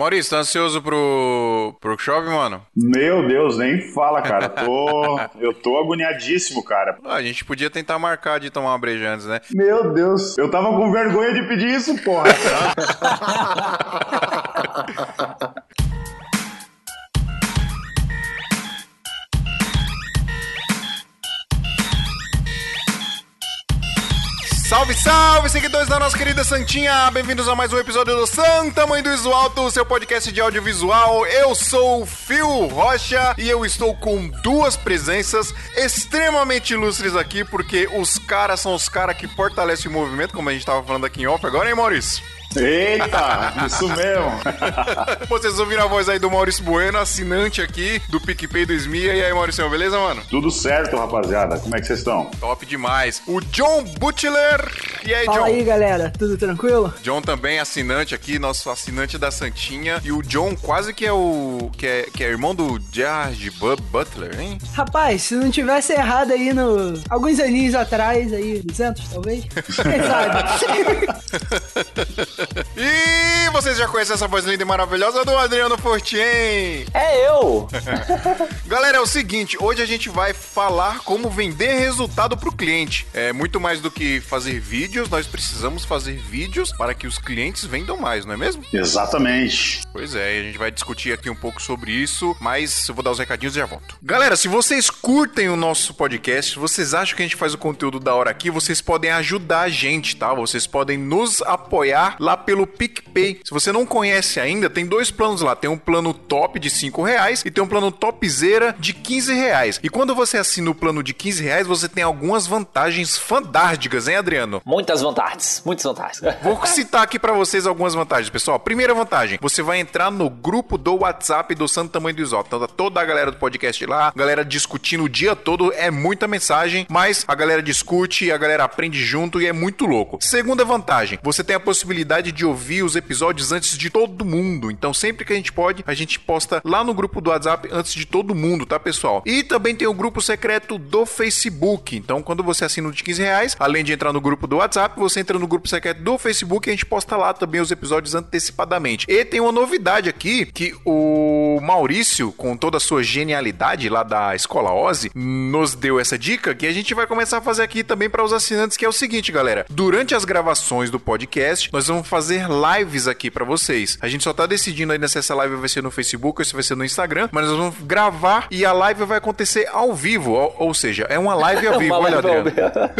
Maurício, tá ansioso pro, pro workshop, mano? Meu Deus, nem fala, cara. Tô, eu tô agoniadíssimo, cara. A gente podia tentar marcar de tomar uma breja antes, né? Meu Deus, eu tava com vergonha de pedir isso, porra. Salve, seguidores da nossa querida Santinha! Bem-vindos a mais um episódio do Santa Mãe do Iso Alto, seu podcast de audiovisual. Eu sou o Phil Rocha e eu estou com duas presenças extremamente ilustres aqui, porque os caras são os caras que fortalecem o movimento, como a gente estava falando aqui em off agora, hein, Maurício? Eita, isso mesmo. Vocês ouviram a voz aí do Maurício Bueno, assinante aqui do PicPay do Esmia. E aí, Maurício, beleza, mano? Tudo certo, rapaziada. Como é que vocês estão? Top demais. O John Butler. E aí, Fala John? aí, galera. Tudo tranquilo? John também assinante aqui, nosso assinante da Santinha. E o John quase que é o. que é, que é irmão do George Bu- Butler, hein? Rapaz, se não tivesse errado aí no... Alguns aninhos atrás, aí, 200 talvez. Quem sabe? E vocês já conhecem essa voz linda e maravilhosa do Adriano Fortin. É eu! Galera, é o seguinte, hoje a gente vai falar como vender resultado pro cliente. É muito mais do que fazer vídeos, nós precisamos fazer vídeos para que os clientes vendam mais, não é mesmo? Exatamente. Pois é, a gente vai discutir aqui um pouco sobre isso, mas eu vou dar os recadinhos e já volto. Galera, se vocês curtem o nosso podcast, se vocês acham que a gente faz o conteúdo da hora aqui, vocês podem ajudar a gente, tá? Vocês podem nos apoiar lá pelo PicPay. Se você não conhece ainda, tem dois planos lá. Tem um plano top de 5 reais e tem um plano topzera de 15 reais. E quando você assina o plano de 15 reais, você tem algumas vantagens fantásticas, hein, Adriano? Muitas vantagens, muitas vantagens. Vou citar aqui pra vocês algumas vantagens, pessoal. Primeira vantagem, você vai entrar no grupo do WhatsApp do Santo Tamanho do Isoto. Então tá toda a galera do podcast lá, galera discutindo o dia todo, é muita mensagem, mas a galera discute, a galera aprende junto e é muito louco. Segunda vantagem, você tem a possibilidade de ouvir os episódios antes de todo mundo. Então sempre que a gente pode, a gente posta lá no grupo do WhatsApp antes de todo mundo, tá, pessoal? E também tem o grupo secreto do Facebook. Então quando você assina o de 15 reais, além de entrar no grupo do WhatsApp, você entra no grupo secreto do Facebook e a gente posta lá também os episódios antecipadamente. E tem uma novidade aqui que o Maurício, com toda a sua genialidade lá da Escola Ozzy, nos deu essa dica que a gente vai começar a fazer aqui também para os assinantes, que é o seguinte, galera. Durante as gravações do podcast, nós vamos fazer lives aqui para vocês. A gente só tá decidindo ainda se essa live vai ser no Facebook ou se vai ser no Instagram, mas nós vamos gravar e a live vai acontecer ao vivo, ou, ou seja, é uma live ao vivo, olha, Adriano.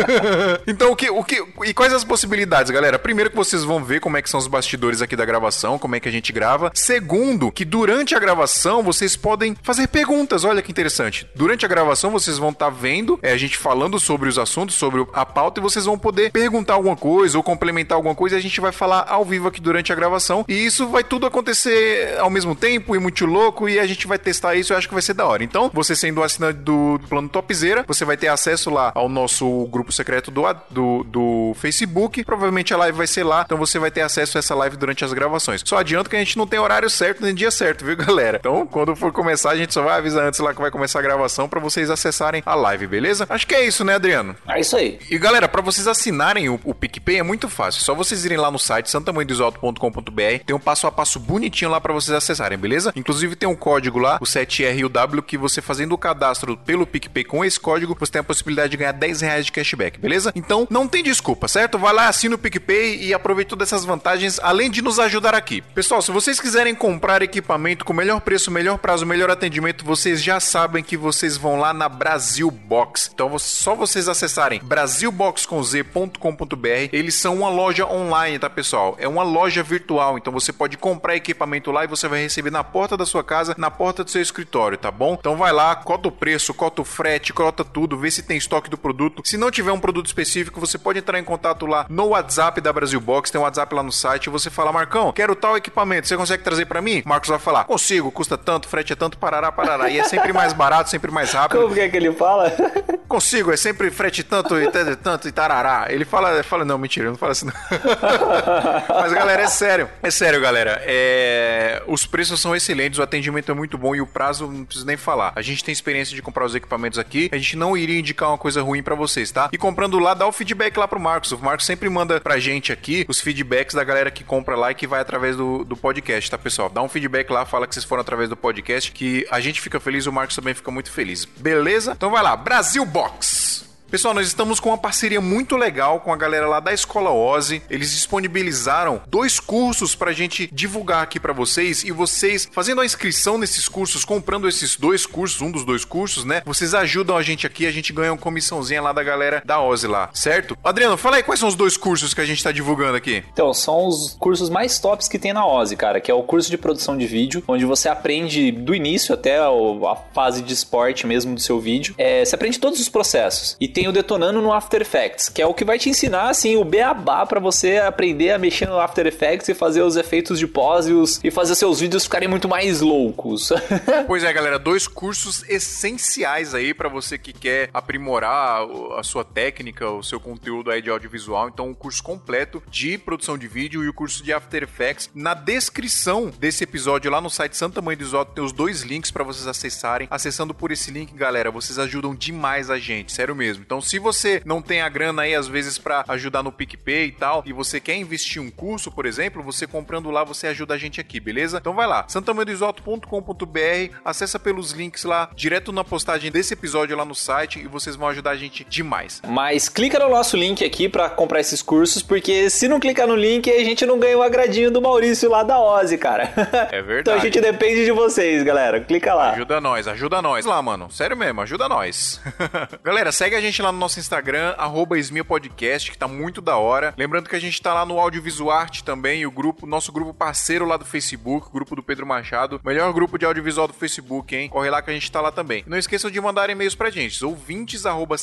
então, o que, o que, e quais as possibilidades, galera? Primeiro que vocês vão ver como é que são os bastidores aqui da gravação, como é que a gente grava. Segundo, que durante a gravação vocês podem fazer perguntas. Olha que interessante. Durante a gravação vocês vão estar vendo é, a gente falando sobre os assuntos, sobre a pauta e vocês vão poder perguntar alguma coisa ou complementar alguma coisa e a gente vai falar ao vivo aqui durante a gravação. E isso vai tudo acontecer ao mesmo tempo e muito louco e a gente vai testar isso. Eu acho que vai ser da hora. Então, você sendo assinante do plano Topzera, você vai ter acesso lá ao nosso grupo secreto do, do, do Facebook. Provavelmente a live vai ser lá, então você vai ter acesso a essa live durante as gravações. Só adianto que a gente não tem horário certo nem dia certo, viu, galera? Então, quando for começar, a gente só vai avisar antes lá que vai começar a gravação para vocês acessarem a live, beleza? Acho que é isso, né, Adriano? É isso aí. E galera, para vocês assinarem o, o PicPay é muito fácil. É só vocês irem lá no site santamanhodosalto.com.br. Tem um passo a passo bonitinho lá para vocês acessarem, beleza? Inclusive tem um código lá, o 7RUW, que você fazendo o cadastro pelo PicPay com esse código, você tem a possibilidade de ganhar 10 reais de cashback, beleza? Então não tem desculpa, certo? Vai lá, assina o PicPay e aproveite todas essas vantagens, além de nos ajudar aqui. Pessoal, se vocês quiserem comprar equipamento com melhor preço, melhor prazo, melhor atendimento, vocês já sabem que vocês vão lá na Brasil Box. Então só vocês acessarem brasilboxconz.com.br. Eles são uma loja online, tá, pessoal? É uma loja virtual, então você pode comprar equipamento lá e você vai receber na porta da sua casa, na porta do seu escritório, tá bom? Então vai lá, cota o preço, cota o frete, cota tudo, vê se tem estoque do produto. Se não tiver um produto específico, você pode entrar em contato lá no WhatsApp da Brasil Box, tem um WhatsApp lá no site, e você fala, Marcão, quero tal equipamento, você consegue trazer para mim? Marcos vai falar, consigo, custa tanto, frete é tanto, parará, parará. E é sempre mais barato, sempre mais rápido. Como que é que ele fala? Consigo, é sempre frete tanto e tanto, tanto e tarará. Ele fala, fala, não, mentira, não fala assim. Não. Mas, galera, é sério. É sério, galera. É... Os preços são excelentes, o atendimento é muito bom e o prazo não preciso nem falar. A gente tem experiência de comprar os equipamentos aqui, a gente não iria indicar uma coisa ruim para vocês, tá? E comprando lá, dá o feedback lá pro Marcos. O Marcos sempre manda pra gente aqui os feedbacks da galera que compra lá e que vai através do, do podcast, tá, pessoal? Dá um feedback lá, fala que vocês foram através do podcast, que a gente fica feliz, o Marcos também fica muito feliz. Beleza? Então vai lá, Brasil Box! Pessoal, nós estamos com uma parceria muito legal com a galera lá da Escola Ozzy. Eles disponibilizaram dois cursos pra gente divulgar aqui pra vocês e vocês fazendo a inscrição nesses cursos, comprando esses dois cursos, um dos dois cursos, né? Vocês ajudam a gente aqui, a gente ganha uma comissãozinha lá da galera da Ozzy lá, certo? Adriano, fala aí quais são os dois cursos que a gente tá divulgando aqui. Então, são os cursos mais tops que tem na Ozzy, cara, que é o curso de produção de vídeo, onde você aprende do início até a fase de esporte mesmo do seu vídeo. É, você aprende todos os processos. E tem o Detonando no After Effects, que é o que vai te ensinar, assim, o beabá para você aprender a mexer no After Effects e fazer os efeitos de pós e, os, e fazer seus vídeos ficarem muito mais loucos. pois é, galera, dois cursos essenciais aí para você que quer aprimorar a sua técnica, o seu conteúdo aí de audiovisual. Então, um curso completo de produção de vídeo e o curso de After Effects. Na descrição desse episódio lá no site Santa Mãe do Isoto tem os dois links para vocês acessarem. Acessando por esse link, galera, vocês ajudam demais a gente, sério mesmo. Então, se você não tem a grana aí, às vezes, para ajudar no PicPay e tal, e você quer investir um curso, por exemplo, você comprando lá, você ajuda a gente aqui, beleza? Então vai lá, santamandoisoto.com.br, acessa pelos links lá, direto na postagem desse episódio lá no site, e vocês vão ajudar a gente demais. Mas clica no nosso link aqui para comprar esses cursos, porque se não clicar no link, a gente não ganha o agradinho do Maurício lá da Ozzy, cara. É verdade. então a gente depende de vocês, galera. Clica lá. Ajuda nós, ajuda nós lá, mano. Sério mesmo, ajuda nós. galera, segue a gente lá no nosso Instagram, arroba Podcast, que tá muito da hora. Lembrando que a gente tá lá no Audiovisual Arte também, o grupo, nosso grupo parceiro lá do Facebook, o grupo do Pedro Machado, melhor grupo de audiovisual do Facebook, hein? Corre lá que a gente tá lá também. Não esqueçam de mandar e-mails pra gente, ouvintes arroba.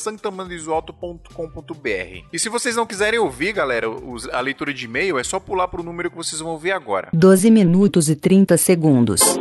E se vocês não quiserem ouvir, galera, a leitura de e-mail, é só pular pro número que vocês vão ouvir agora. 12 minutos e 30 segundos.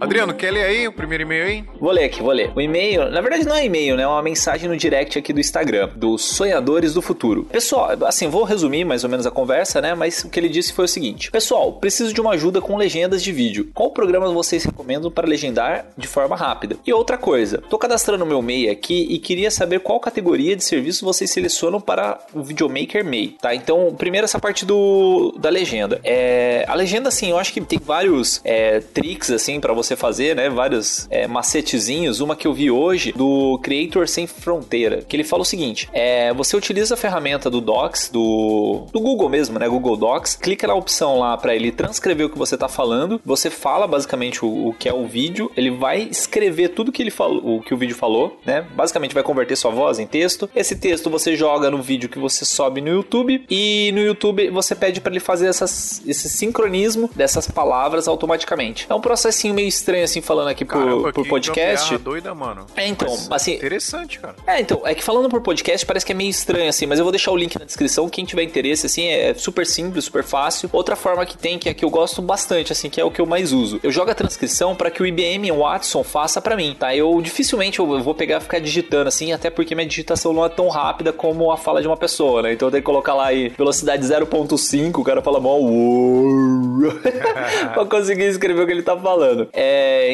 Adriano, quer ler aí o primeiro e-mail aí? Vou ler aqui, vou ler. O e-mail, na verdade não é e-mail, né? É uma mensagem no direct aqui do Instagram, dos Sonhadores do Futuro. Pessoal, assim, vou resumir mais ou menos a conversa, né? Mas o que ele disse foi o seguinte: Pessoal, preciso de uma ajuda com legendas de vídeo. Qual programa vocês recomendam para legendar de forma rápida? E outra coisa, tô cadastrando meu MEI aqui e queria saber qual categoria de serviço vocês selecionam para o Videomaker MEI, tá? Então, primeiro essa parte do da legenda. É, a legenda, assim, eu acho que tem vários é, tricks, assim, para você fazer, né? Vários é, macetezinhos. Uma que eu vi hoje do Creator Sem Fronteira, que ele fala o seguinte: é, você utiliza a ferramenta do Docs, do, do Google mesmo, né? Google Docs, clica na opção lá para ele transcrever o que você tá falando. Você fala basicamente o, o, que é o vídeo, ele vai escrever tudo que ele falou, o que o vídeo falou, né? Basicamente vai converter sua voz em texto. Esse texto você joga no vídeo que você sobe no YouTube e no YouTube você pede para ele fazer essas, esse sincronismo dessas palavras automaticamente. É um processinho meio estranho, assim, falando aqui por, por podcast. doida, mano. É, então, mas assim. Interessante, cara. É, então, é que falando por podcast parece que é meio estranho, assim, mas eu vou deixar o link na descrição. Quem tiver interesse, assim, é super simples, super fácil. Outra forma que tem, que é que eu gosto bastante, assim, que é o que eu mais uso. Eu jogo a transcrição para que o IBM Watson faça para mim, tá? Eu dificilmente eu vou pegar e ficar digitando, assim, até porque minha digitação não é tão rápida como a fala de uma pessoa, né? Então eu tenho que colocar lá aí velocidade 0.5, o cara fala mal, pra conseguir escrever o que ele tá falando. É,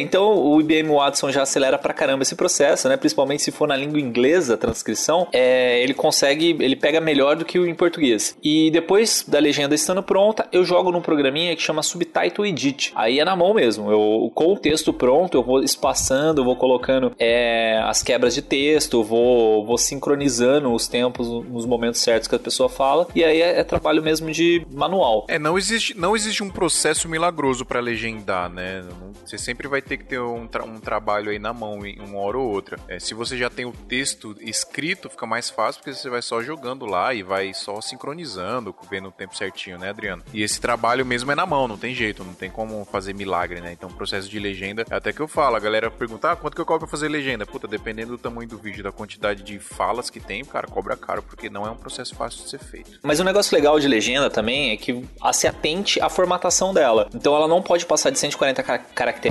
então o IBM Watson já acelera pra caramba esse processo, né? Principalmente se for na língua inglesa a transcrição, é, ele consegue, ele pega melhor do que o em português. E depois da legenda estando pronta, eu jogo num programinha que chama Subtitle Edit. Aí é na mão mesmo. Eu, com o texto pronto, eu vou espaçando, eu vou colocando é, as quebras de texto, vou, vou sincronizando os tempos nos momentos certos que a pessoa fala. E aí é, é trabalho mesmo de manual. É, não existe, não existe um processo milagroso para legendar, né? Você sempre vai ter que ter um, tra um trabalho aí na mão em uma hora ou outra. É, se você já tem o texto escrito, fica mais fácil porque você vai só jogando lá e vai só sincronizando, vendo o tempo certinho, né, Adriano? E esse trabalho mesmo é na mão, não tem jeito, não tem como fazer milagre, né? Então, processo de legenda, é até que eu falo, a galera pergunta, ah, quanto que eu cobro pra fazer legenda? Puta, dependendo do tamanho do vídeo, da quantidade de falas que tem, cara, cobra caro, porque não é um processo fácil de ser feito. Mas um negócio legal de legenda também é que se atente à formatação dela. Então ela não pode passar de 140 caracteres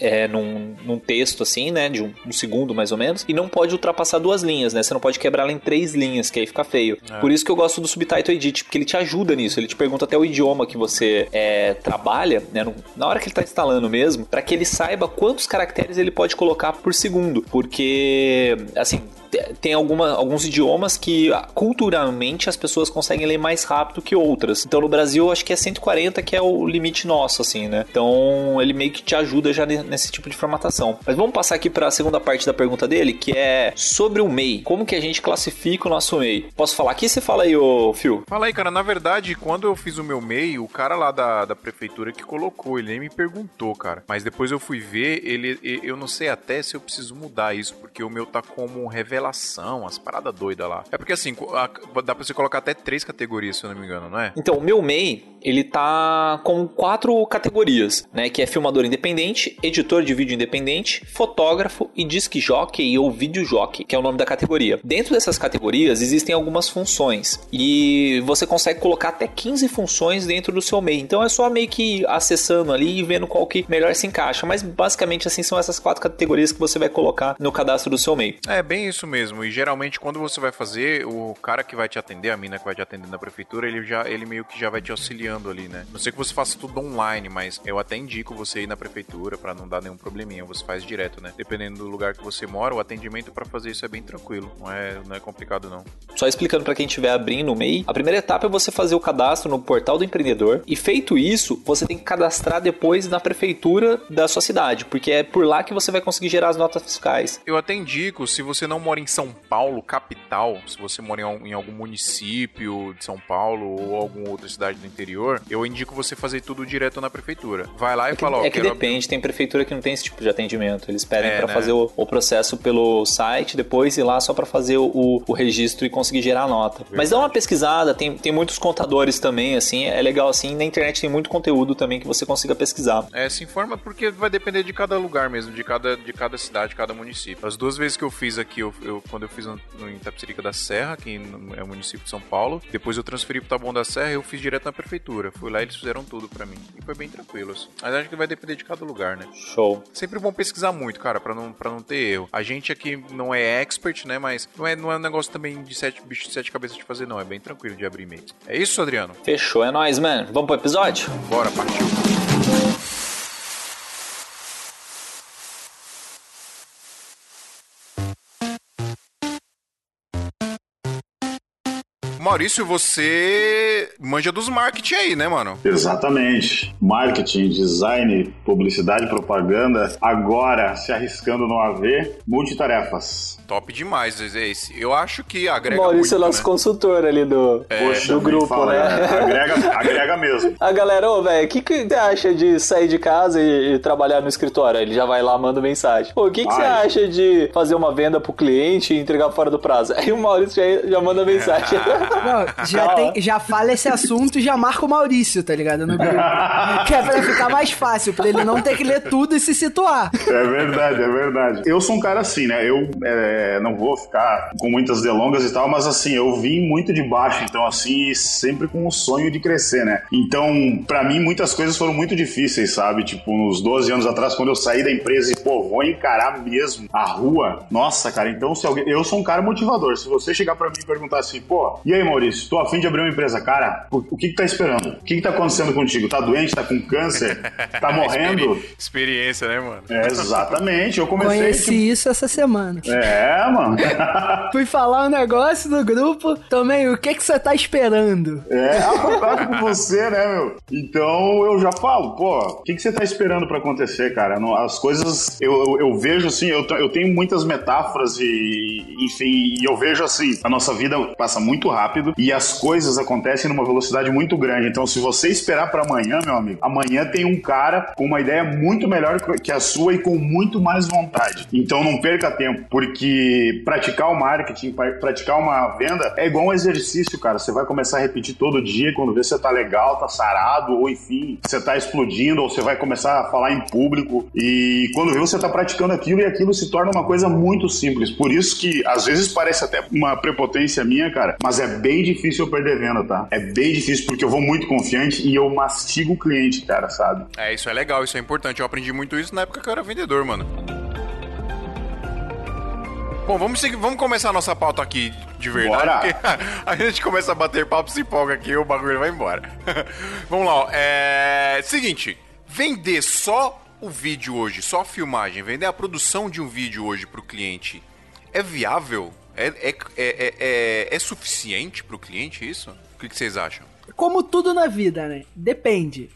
é, num, num, texto assim, né? De um, um, segundo mais ou menos. E não pode ultrapassar duas linhas, né? Você não pode quebrar ela em três linhas, que aí fica feio. É. Por isso que eu gosto do Subtitle Edit, porque ele te ajuda nisso. Ele te pergunta até o idioma que você é, trabalha, né? Na hora que ele está instalando mesmo, para que ele saiba quantos caracteres ele pode colocar por segundo. Porque, assim, tem alguma, alguns idiomas que ah, culturalmente as pessoas conseguem ler mais rápido que outras. Então no Brasil acho que é 140 que é o limite nosso, assim, né? Então ele meio que te ajuda já nesse tipo de formatação. Mas vamos passar aqui para a segunda parte da pergunta dele, que é sobre o MEI. Como que a gente classifica o nosso MEI? Posso falar aqui? Você fala aí, ô Phil. Fala aí, cara. Na verdade, quando eu fiz o meu MEI, o cara lá da, da prefeitura que colocou, ele nem me perguntou, cara. Mas depois eu fui ver, ele, eu não sei até se eu preciso mudar isso, porque o meu tá como revelação revelação, as paradas doidas lá. É porque assim, dá pra você colocar até três categorias, se eu não me engano, não é? Então, o meu MEI, ele tá com quatro categorias, né? Que é filmador independente, editor de vídeo independente, fotógrafo e disc jockey ou vídeo jockey, que é o nome da categoria. Dentro dessas categorias existem algumas funções e você consegue colocar até 15 funções dentro do seu MEI. Então é só meio que acessando ali e vendo qual que melhor se encaixa. Mas basicamente assim são essas quatro categorias que você vai colocar no cadastro do seu MEI. É bem isso mesmo. E geralmente quando você vai fazer, o cara que vai te atender, a mina que vai te atender na prefeitura, ele já ele meio que já vai te auxiliando ali, né? Não sei que você faça tudo online, mas eu até indico você ir na prefeitura para não dar nenhum probleminha, você faz direto, né? Dependendo do lugar que você mora, o atendimento para fazer isso é bem tranquilo, não é, não é complicado não. Só explicando para quem estiver abrindo o MEI, a primeira etapa é você fazer o cadastro no portal do empreendedor e feito isso, você tem que cadastrar depois na prefeitura da sua cidade, porque é por lá que você vai conseguir gerar as notas fiscais. Eu até indico, se você não mora em São Paulo, capital, se você mora em algum município de São Paulo ou alguma outra cidade do interior, eu indico você fazer tudo direto na prefeitura. Vai lá e é que, fala, ó, É que depende, abrir... tem prefeitura que não tem esse tipo de atendimento. Eles pedem é, para né? fazer o, o, processo pelo site, depois ir lá só para fazer o, o, registro e conseguir gerar a nota. Verdade. Mas dá uma pesquisada, tem, tem muitos contadores também, assim, é legal assim. Na internet tem muito conteúdo também que você consiga pesquisar. É, se informa porque vai depender de cada lugar mesmo, de cada, de cada cidade, cada município. As duas vezes que eu fiz aqui, eu, eu quando eu fiz no, no da Serra, que é o município de São Paulo, depois eu transferi pro Taboão da Serra, eu fiz direto na prefeitura. Fui lá e eles fizeram tudo para mim. E foi bem tranquilo, assim. Mas acho que vai depender de cada lugar, né? Show. Sempre bom pesquisar muito, cara, para não, pra não ter erro. A gente aqui não é expert, né? Mas não é, não é um negócio também de sete bichos de sete cabeças de fazer, não. É bem tranquilo de abrir e-mail. É isso, Adriano? Fechou, é nóis, mano. Vamos pro episódio? Bora, partiu. Maurício, você manja dos marketing aí, né, mano? Exatamente. Marketing, design, publicidade, propaganda. Agora, se arriscando no AV, multitarefas. Top demais, esse. Eu acho que agrega Maurício muito, é nosso né? consultor ali do, é, Poxa, do grupo, fala, né? É, agrega, agrega mesmo. A galera, ô, velho, o que, que você acha de sair de casa e, e, trabalhar no escritório? Ele já vai lá, manda mensagem. Pô, o que, que você acha de fazer uma venda pro cliente e entregar fora do prazo? Aí o Maurício já, já manda mensagem. Não, já, tem, já fala esse assunto e já marca o Maurício, tá ligado? No grupo. que é pra ficar mais fácil, pra ele não ter que ler tudo e se situar. É verdade, é verdade. Eu sou um cara assim, né? Eu é, não vou ficar com muitas delongas e tal, mas assim, eu vim muito de baixo, então assim, sempre com o sonho de crescer, né? Então, para mim, muitas coisas foram muito difíceis, sabe? Tipo, uns 12 anos atrás, quando eu saí da empresa e, pô, vou encarar mesmo a rua. Nossa, cara, então se alguém. Eu sou um cara motivador. Se você chegar para mim e perguntar assim, pô, e aí, Maurício, tô afim de abrir uma empresa, cara, o que que tá esperando? O que que tá acontecendo contigo? Tá doente? Tá com câncer? Tá morrendo? Experiência, né, mano? É, exatamente. Eu comecei. Conheci tipo... isso essa semana. É, mano. Fui falar um negócio no grupo, também, o que que você tá esperando? É, a vontade com você, né, meu? Então eu já falo, pô, o que que você tá esperando para acontecer, cara? As coisas, eu, eu, eu vejo assim, eu, eu tenho muitas metáforas e, enfim, e eu vejo assim, a nossa vida passa muito rápido e as coisas acontecem numa velocidade muito grande. Então, se você esperar para amanhã, meu amigo, amanhã tem um cara com uma ideia muito melhor que a sua e com muito mais vontade. Então, não perca tempo, porque praticar o marketing, praticar uma venda é igual um exercício, cara. Você vai começar a repetir todo dia quando vê se você tá legal, tá sarado, ou enfim, você tá explodindo, ou você vai começar a falar em público. E quando vê, você tá praticando aquilo e aquilo se torna uma coisa muito simples. Por isso que às vezes parece até uma prepotência minha, cara, mas é bem difícil eu perder venda, tá? É bem difícil porque eu vou muito confiante e eu mastigo o cliente, cara, sabe? É, isso é legal, isso é importante. Eu aprendi muito isso na época que eu era vendedor, mano. Bom, vamos, seguir, vamos começar a nossa pauta aqui de verdade. Bora. Porque a gente começa a bater papo, se empolga aqui e o bagulho vai embora. vamos lá, ó. É... Seguinte, vender só o vídeo hoje, só a filmagem, vender a produção de um vídeo hoje pro cliente, é viável? É, é, é, é, é suficiente cliente isso? O que, que vocês acham? Como tudo na vida, né? Depende.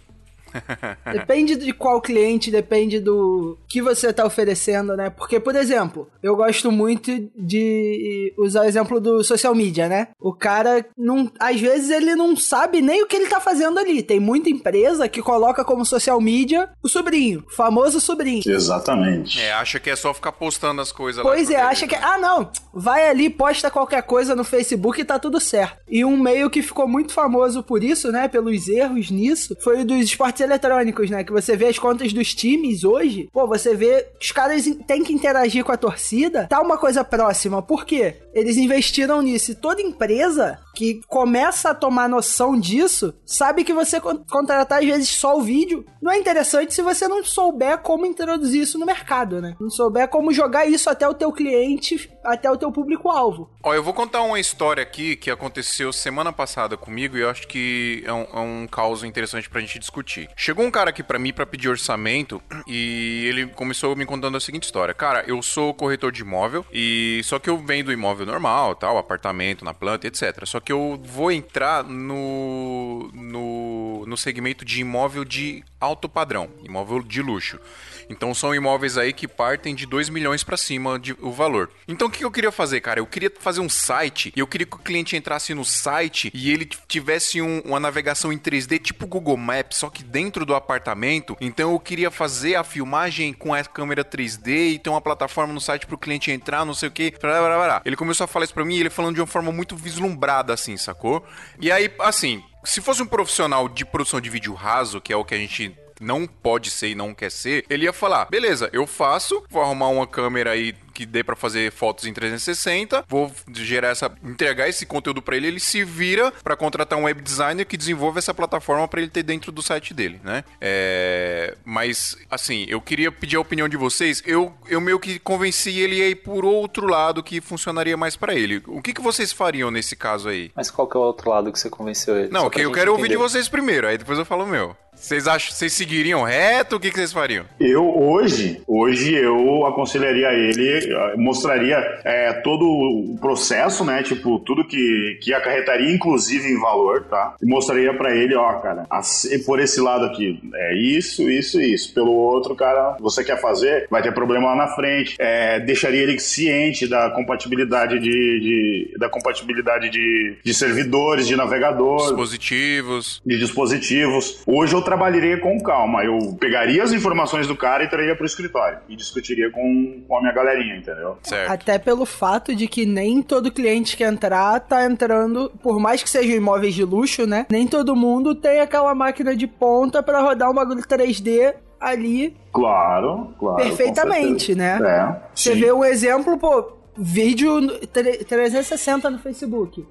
Depende de qual cliente, depende do que você tá oferecendo, né? Porque, por exemplo, eu gosto muito de usar o exemplo do social media, né? O cara não, às vezes ele não sabe nem o que ele tá fazendo ali. Tem muita empresa que coloca como social media o sobrinho, o famoso sobrinho. Exatamente. É, acha que é só ficar postando as coisas Pois lá. é, acha que. Ah, não. Vai ali, posta qualquer coisa no Facebook e tá tudo certo. E um meio que ficou muito famoso por isso, né? Pelos erros nisso, foi o dos esportes eletrônicos, né? Que você vê as contas dos times hoje. Pô, você vê que os caras têm que interagir com a torcida. Tá uma coisa próxima. Por quê? Eles investiram nisso. E toda empresa que começa a tomar noção disso sabe que você con- contratar às vezes só o vídeo não é interessante se você não souber como introduzir isso no mercado, né? Não souber como jogar isso até o teu cliente, até o teu público-alvo. Ó, eu vou contar uma história aqui que aconteceu semana passada comigo e eu acho que é um, é um caso interessante pra gente discutir. Chegou um cara aqui pra mim pra pedir orçamento e ele começou me contando a seguinte história. Cara, eu sou corretor de imóvel e só que eu vendo imóvel normal, tal, apartamento na planta, etc. Só que eu vou entrar no, no, no segmento de imóvel de alto padrão, imóvel de luxo. Então são imóveis aí que partem de 2 milhões pra cima de, o valor. Então o que eu queria fazer, cara? Eu queria fazer um site e eu queria que o cliente entrasse no site e ele tivesse um- uma navegação em 3D tipo Google Maps, só que dentro do apartamento. Então eu queria fazer a filmagem com a câmera 3D e ter uma plataforma no site pro cliente entrar, não sei o que. Ele começou a falar isso pra mim e ele falando de uma forma muito vislumbrada, assim, sacou? E aí, assim, se fosse um profissional de produção de vídeo raso, que é o que a gente não pode ser e não quer ser, ele ia falar: beleza, eu faço, vou arrumar uma câmera aí que dê pra fazer fotos em 360, vou gerar essa, entregar esse conteúdo pra ele, ele se vira pra contratar um web designer que desenvolva essa plataforma pra ele ter dentro do site dele, né? É, mas assim, eu queria pedir a opinião de vocês. Eu, eu meio que convenci ele a ir por outro lado que funcionaria mais pra ele. O que, que vocês fariam nesse caso aí? Mas qual que é o outro lado que você convenceu ele? Não, pra eu quero ouvir de entender. vocês primeiro, aí depois eu falo o meu. Vocês acham, vocês seguiriam reto? O que, que vocês fariam? Eu hoje, hoje eu aconselharia ele, eh, mostraria é, todo o processo, né? Tipo, tudo que, que acarretaria, inclusive em valor, tá? E mostraria pra ele, ó, cara, assim, por esse lado aqui, é isso, isso e isso. Pelo outro, cara, você quer fazer, vai ter problema lá na frente. É, deixaria ele ciente da compatibilidade de, de- da compatibilidade de, de servidores, de navegador, Dispositivos. de dispositivos. Hoje eu trabalharia com calma. Eu pegaria as informações do cara e traria pro escritório. E discutiria com, com a minha galerinha, entendeu? Certo. Até pelo fato de que nem todo cliente que entrar tá entrando, por mais que sejam imóveis de luxo, né? Nem todo mundo tem aquela máquina de ponta pra rodar um bagulho 3D ali Claro, claro. perfeitamente, né? É. Você sim. vê um exemplo, pô, vídeo no- tre- 360 no Facebook.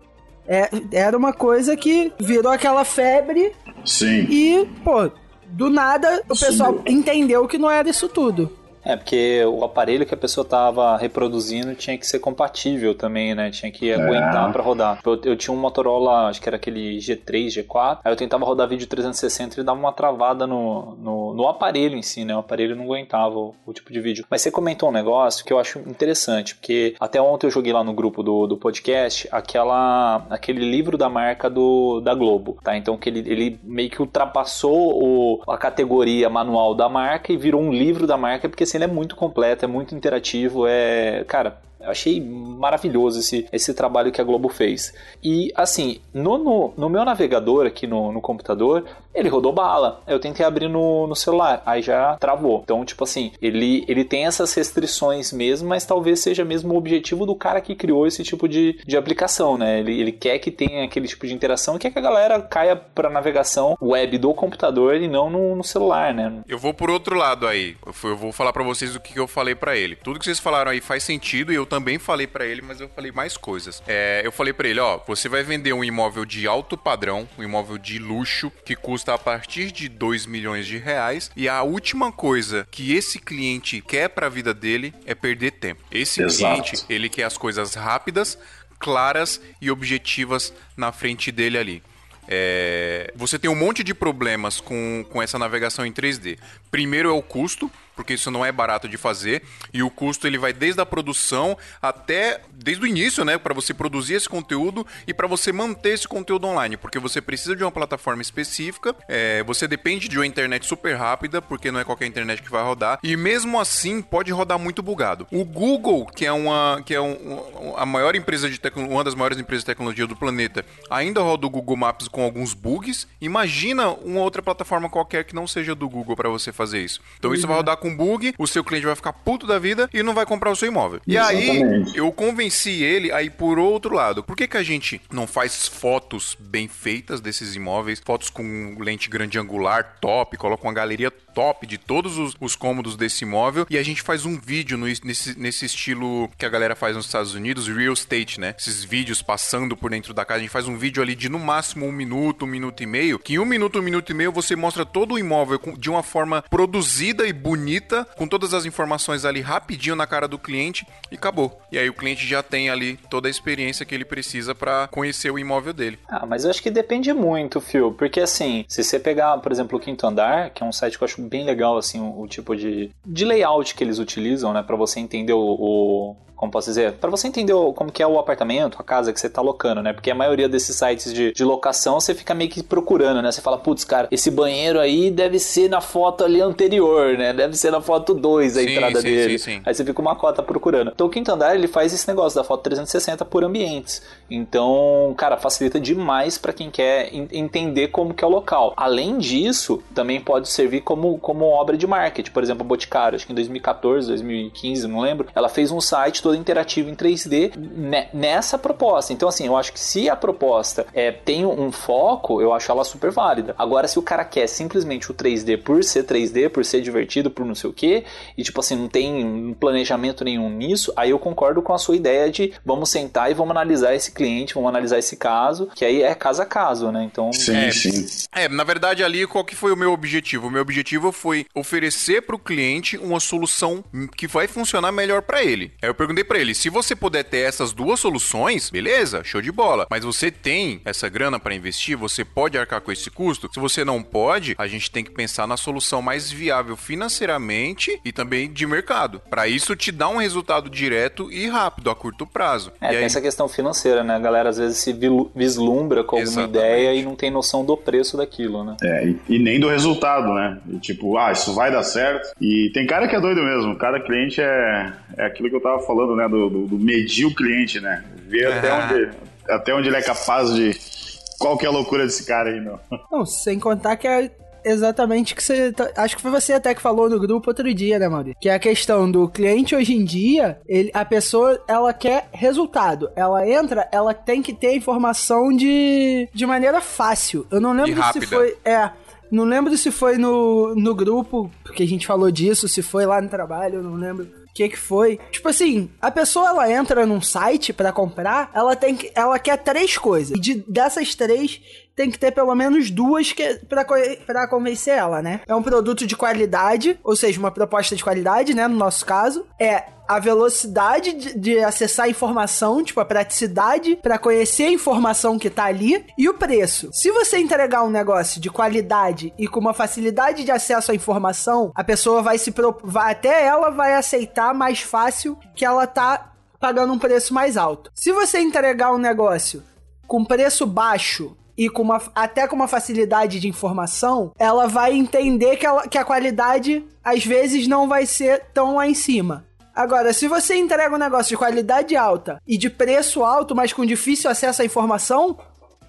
É, era uma coisa que virou aquela febre Sim. e, pô, do nada o pessoal entendeu que não era isso tudo. É, porque o aparelho que a pessoa tava reproduzindo tinha que ser compatível também, né? Tinha que aguentar pra rodar. Eu, eu tinha um Motorola, acho que era aquele G3, G4, aí eu tentava rodar vídeo 360 e ele dava uma travada no, no, no aparelho em si, né? O aparelho não aguentava o, o tipo de vídeo. Mas você comentou um negócio que eu acho interessante, porque até ontem eu joguei lá no grupo do, do podcast aquela, aquele livro da marca do, da Globo, tá? Então que ele, ele meio que ultrapassou o, a categoria manual da marca e virou um livro da marca, porque assim, ele é muito completo, é muito interativo, é... Cara, achei maravilhoso esse, esse trabalho que a Globo fez. E assim, no, no, no meu navegador aqui no, no computador, ele rodou bala. Eu tentei abrir no, no celular, aí já travou. Então, tipo assim, ele, ele tem essas restrições mesmo, mas talvez seja mesmo o objetivo do cara que criou esse tipo de, de aplicação, né? Ele, ele quer que tenha aquele tipo de interação quer que a galera caia pra navegação web do computador e não no, no celular, né? Eu vou por outro lado aí. Eu vou falar pra vocês o que eu falei pra ele. Tudo que vocês falaram aí faz sentido e eu também falei para ele, mas eu falei mais coisas. É, eu falei para ele, ó, você vai vender um imóvel de alto padrão, um imóvel de luxo, que custa a partir de 2 milhões de reais, e a última coisa que esse cliente quer para a vida dele é perder tempo. Esse Exato. cliente, ele quer as coisas rápidas, claras e objetivas na frente dele ali. É, você tem um monte de problemas com, com essa navegação em 3D. Primeiro é o custo, porque isso não é barato de fazer, e o custo ele vai desde a produção até desde o início, né, para você produzir esse conteúdo e para você manter esse conteúdo online, porque você precisa de uma plataforma específica, é, você depende de uma internet super rápida, porque não é qualquer internet que vai rodar, e mesmo assim pode rodar muito bugado. O Google, que é uma que é um, a maior empresa de tecno, uma das maiores empresas de tecnologia do planeta, ainda roda o Google Maps com alguns bugs. Imagina uma outra plataforma qualquer que não seja do Google para você fazer isso. Então isso vai rodar com bug, o seu cliente vai ficar puto da vida e não vai comprar o seu imóvel. E aí Exatamente. eu convenci ele aí por outro lado. Por que, que a gente não faz fotos bem feitas desses imóveis, fotos com lente grande angular top, coloca uma galeria top de todos os, os cômodos desse imóvel e a gente faz um vídeo no- nesse, nesse estilo que a galera faz nos Estados Unidos, real estate, né? Esses vídeos passando por dentro da casa. A gente faz um vídeo ali de no máximo um minuto, um minuto e meio, que em um minuto, um minuto e meio você mostra todo o imóvel de uma forma produzida e bonita, com todas as informações ali rapidinho na cara do cliente e acabou. E aí o cliente já tem ali toda a experiência que ele precisa para conhecer o imóvel dele. Ah, mas eu acho que depende muito, Phil. Porque assim, se você pegar, por exemplo, o Quinto Andar, que é um site que eu acho bem legal, assim, o, o tipo de, de layout que eles utilizam, né? Pra você entender o. o- como posso dizer? Pra você entender como que é o apartamento, a casa que você tá locando, né? Porque a maioria desses sites de, de locação você fica meio que procurando, né? Você fala, putz, cara, esse banheiro aí deve ser na foto ali anterior, né? Deve ser na foto 2 a Sim, entrada sim, dele. sim. Aí você fica uma cota procurando. Então o quinto andar ele faz esse negócio da foto 360 por ambientes. Então, cara, facilita demais para quem quer en- entender como que é o local. Além disso, também pode servir como, como obra de marketing. Por exemplo, a Boticário, acho que em 2014, 2015, não lembro, ela fez um site todo interativo em 3D ne- nessa proposta. Então, assim, eu acho que se a proposta é, tem um foco, eu acho ela super válida. Agora, se o cara quer simplesmente o 3D por ser 3D, por ser divertido, por não sei o que, e tipo assim, não tem um planejamento nenhum nisso, aí eu concordo com a sua ideia de vamos sentar e vamos analisar esse cliente, vamos analisar esse caso, que aí é caso a caso, né? Então, Sim, É. sim. É, na verdade ali qual que foi o meu objetivo? O meu objetivo foi oferecer pro cliente uma solução que vai funcionar melhor pra ele. Aí eu perguntei pra ele, se você puder ter essas duas soluções, beleza, show de bola. Mas você tem essa grana pra investir, você pode arcar com esse custo? Se você não pode, a gente tem que pensar na solução mais viável financeiramente e também de mercado. Pra isso te dar um resultado direto e rápido a curto prazo. É, e tem aí, essa questão financeira, né? A galera às vezes se vislumbra com alguma Exatamente. ideia e não tem noção do preço daquilo, né? É, e, e nem do resultado, né? E tipo, ah, isso vai dar certo. E tem cara que é doido mesmo. Cada cliente é, é aquilo que eu tava falando, né? Do, do, do medir o cliente, né? Ver até, Ah. onde, até onde ele é capaz de. Qual que é a loucura desse cara aí, meu? Não, sem contar que é exatamente que você. tá- Acho que foi você até que falou no grupo outro dia, né, Maurício? Que é a questão do cliente hoje em dia, ele, a pessoa, ela quer resultado. Ela entra, ela tem que ter a informação de, de maneira fácil. Eu não lembro se foi. É. Não lembro se foi no, no grupo que a gente falou disso, se foi lá no trabalho, eu não lembro que que foi. Tipo assim, a pessoa ela entra num site pra comprar, ela tem que, ela quer três coisas. E de, dessas três tem que ter pelo menos duas para para convencer ela, né? É um produto de qualidade, ou seja, uma proposta de qualidade, né, no nosso caso, é a velocidade de, de acessar a informação, tipo a praticidade pra conhecer a informação que tá ali e o preço. Se você entregar um negócio de qualidade e com uma facilidade de acesso à informação, a pessoa vai se vai até ela vai aceitar mais fácil que ela tá pagando um preço mais alto. Se você entregar um negócio com preço baixo e com uma, até com uma facilidade de informação, ela vai entender que, ela- que a qualidade às vezes não vai ser tão lá em cima. Agora, se você entrega um negócio de qualidade alta e de preço alto, mas com difícil acesso à informação,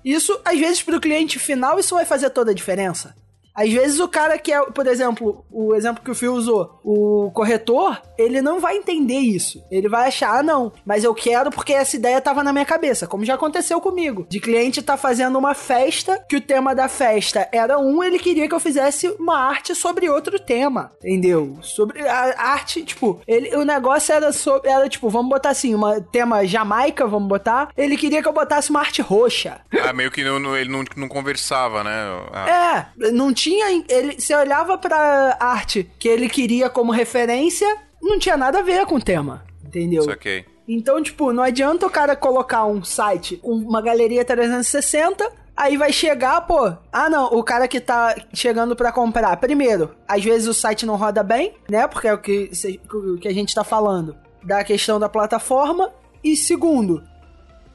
isso às vezes para o cliente final isso vai fazer toda a diferença. Às vezes o cara que é, por exemplo, o exemplo que o Phil usou, o corretor, ele não vai entender isso. Ele vai achar, ah, não, mas eu quero porque essa ideia tava na minha cabeça, como já aconteceu comigo. De cliente tá fazendo uma festa, que o tema da festa era um, ele queria que eu fizesse uma arte sobre outro tema, entendeu? Sobre a arte, tipo, ele, o negócio era sobre, era tipo, vamos botar assim, um tema Jamaica, vamos botar. Ele queria que eu botasse uma arte roxa. Ah, meio que não, não- ele não, não conversava, né? Ah, É, não tinha. Ele, você olhava pra arte que ele queria como referência, não tinha nada a ver com o tema. Entendeu? saquei. Então, tipo, não adianta o cara colocar um site com uma galeria 360. Aí vai chegar, pô. Ah, não, o cara que tá chegando pra comprar. Primeiro, às vezes o site não roda bem, né? Porque é o que, o que a gente tá falando da questão da plataforma. E segundo,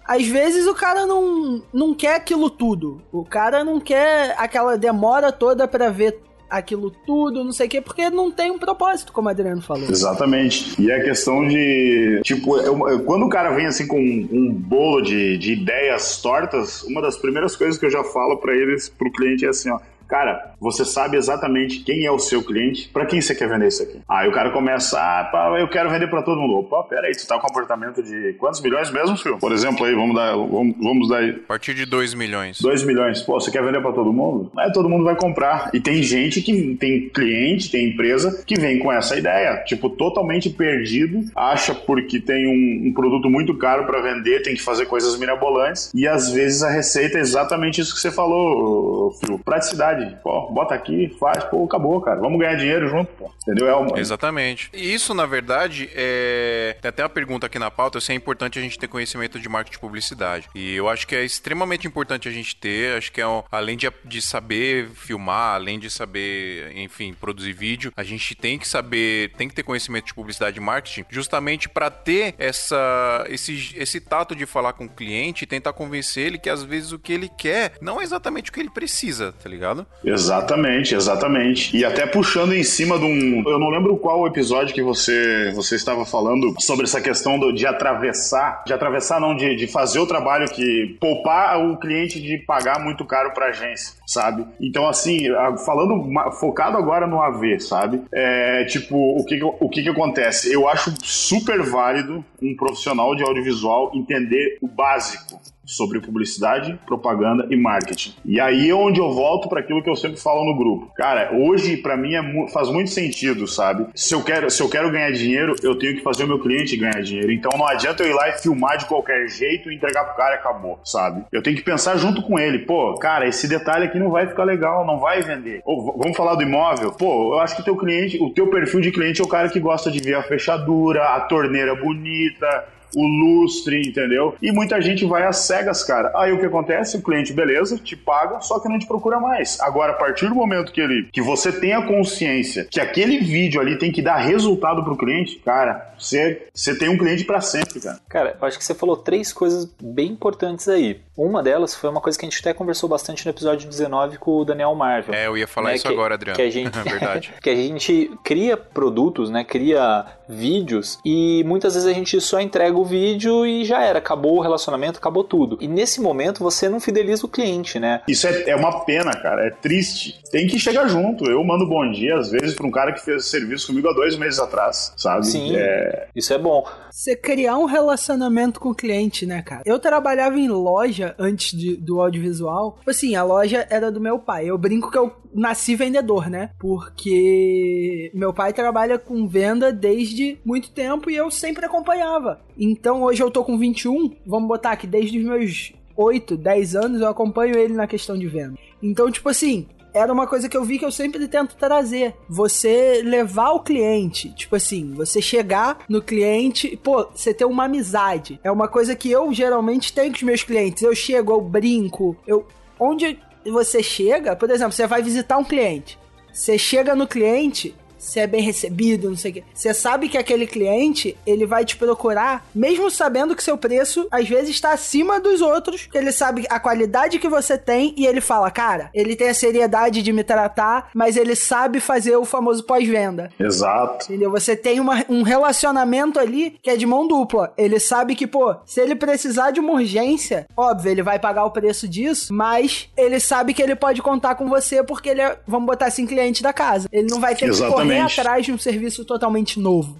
às vezes o cara não, não quer aquilo tudo. O cara não quer aquela demora toda pra ver aquilo tudo, não sei o quê, porque não tem um propósito, como o Adriano falou. Exatamente. E é questão de. Tipo, eu- quando o cara vem assim com um, um bolo de, de ideias tortas, uma das primeiras coisas que eu já falo pra eles, pro cliente, é assim, ó. Cara, você sabe exatamente quem é o seu cliente, pra quem você quer vender isso aqui. Aí o cara começa, ah, pá, eu quero vender pra todo mundo. Opa, pera aí, tu tá com um comportamento de quantos milhões mesmo, filho? Por exemplo, aí, vamos dar, vamos, vamos dar aí. A partir de 2 milhões. 2 milhões. Pô, você quer vender pra todo mundo? É todo mundo vai comprar. E tem gente que tem cliente, tem empresa que vem com essa ideia, tipo, totalmente perdido, acha porque tem um, um produto muito caro pra vender, tem que fazer coisas mirabolantes, e às vezes a receita é exatamente isso que você falou, Phil. Praticidade. Pô, bota aqui, faz, pô, acabou, cara. Vamos ganhar dinheiro junto, pô. Entendeu? É uma... Exatamente. E isso, na verdade, é. Tem até uma pergunta aqui na pauta se é importante a gente ter conhecimento de marketing e publicidade. E eu acho que é extremamente importante a gente ter. Acho que é um- além de, de saber filmar, além de saber, enfim, produzir vídeo, a gente tem que saber, tem que ter conhecimento de publicidade e marketing, justamente para ter essa, esse, esse tato de falar com o cliente e tentar convencer ele que às vezes o que ele quer não é exatamente o que ele precisa, tá ligado? Exatamente, exatamente. E até puxando em cima de um. Eu não lembro qual episódio que você, você estava falando sobre essa questão do- de atravessar. De atravessar, não, de, de fazer o trabalho que. poupar o cliente de pagar muito caro pra agência, sabe? Então, assim, falando focado agora no AV, sabe? É tipo, o que- o que, que acontece? Eu acho super válido um profissional de audiovisual entender o básico sobre publicidade, propaganda e marketing. E aí é onde eu volto para aquilo que eu sempre falo no grupo. Cara, hoje para mim é faz muito sentido, sabe? Se eu quero, se eu quero ganhar dinheiro, eu tenho que fazer o meu cliente ganhar dinheiro. Então não adianta eu ir lá e filmar de qualquer jeito e entregar pro cara e acabou, sabe? Eu tenho que pensar junto com ele. Pô, cara, esse detalhe aqui não vai ficar legal, não vai vender. Ou vamos falar do imóvel? Pô, eu acho que teu cliente, o teu perfil de cliente é o cara que gosta de ver a fechadura, a torneira bonita, o lustre, entendeu? E muita gente vai às cegas, cara. Aí o que acontece? O cliente, beleza, te paga, só que não te procura mais. Agora, a partir do momento que ele, que você tem a consciência que aquele vídeo ali tem que dar resultado pro cliente, cara, você, você tem um cliente pra sempre, cara. Cara, eu acho que você falou três coisas bem importantes aí. Uma delas foi uma coisa que a gente até conversou bastante no episódio 19 com o Daniel Marvel. É, eu ia falar né, isso que- agora, Adriano. Que a gente, Verdade. que a gente cria produtos, né? Cria vídeos e muitas vezes a gente só entrega o vídeo e já era, acabou o relacionamento, acabou tudo. E nesse momento você não fideliza o cliente, né? Isso é, é uma pena, cara. É triste. Tem que chegar junto. Eu mando bom dia, às vezes, pra um cara que fez serviço comigo há dois meses atrás, sabe? Sim. É, Isso é bom. Você criar um relacionamento com o cliente, né, cara? Eu trabalhava em loja antes de- do audiovisual. Tipo assim, a loja era do meu pai. Eu brinco que eu nasci vendedor, né? Porque meu pai trabalha com venda desde muito tempo e eu sempre acompanhava. Então hoje eu tô com 21, vamos botar aqui, desde os meus 8, 10 anos eu acompanho ele na questão de venda. Então, tipo assim, era uma coisa que eu vi que eu sempre tento trazer. Você levar o cliente, tipo assim, você chegar no cliente, pô, você ter uma amizade. É uma coisa que eu geralmente tenho com os meus clientes. Eu chego, eu brinco, eu onde você chega, por exemplo, você vai visitar um cliente. Você chega no cliente, se é bem recebido, não sei o quê. Você sabe que aquele cliente, ele vai te procurar, mesmo sabendo que seu preço às vezes está acima dos outros, que ele sabe a qualidade que você tem e ele fala, cara, ele tem a seriedade de me tratar, mas ele sabe fazer o famoso pós-venda. Exato. Entendeu? Você tem uma, um relacionamento ali que é de mão dupla. Ele sabe que, pô, se ele precisar de uma urgência, óbvio, ele vai pagar o preço disso, mas ele sabe que ele pode contar com você porque ele é, vamos botar assim, cliente da casa. Ele não vai ter Exatamente. que correr atrás de um serviço totalmente novo.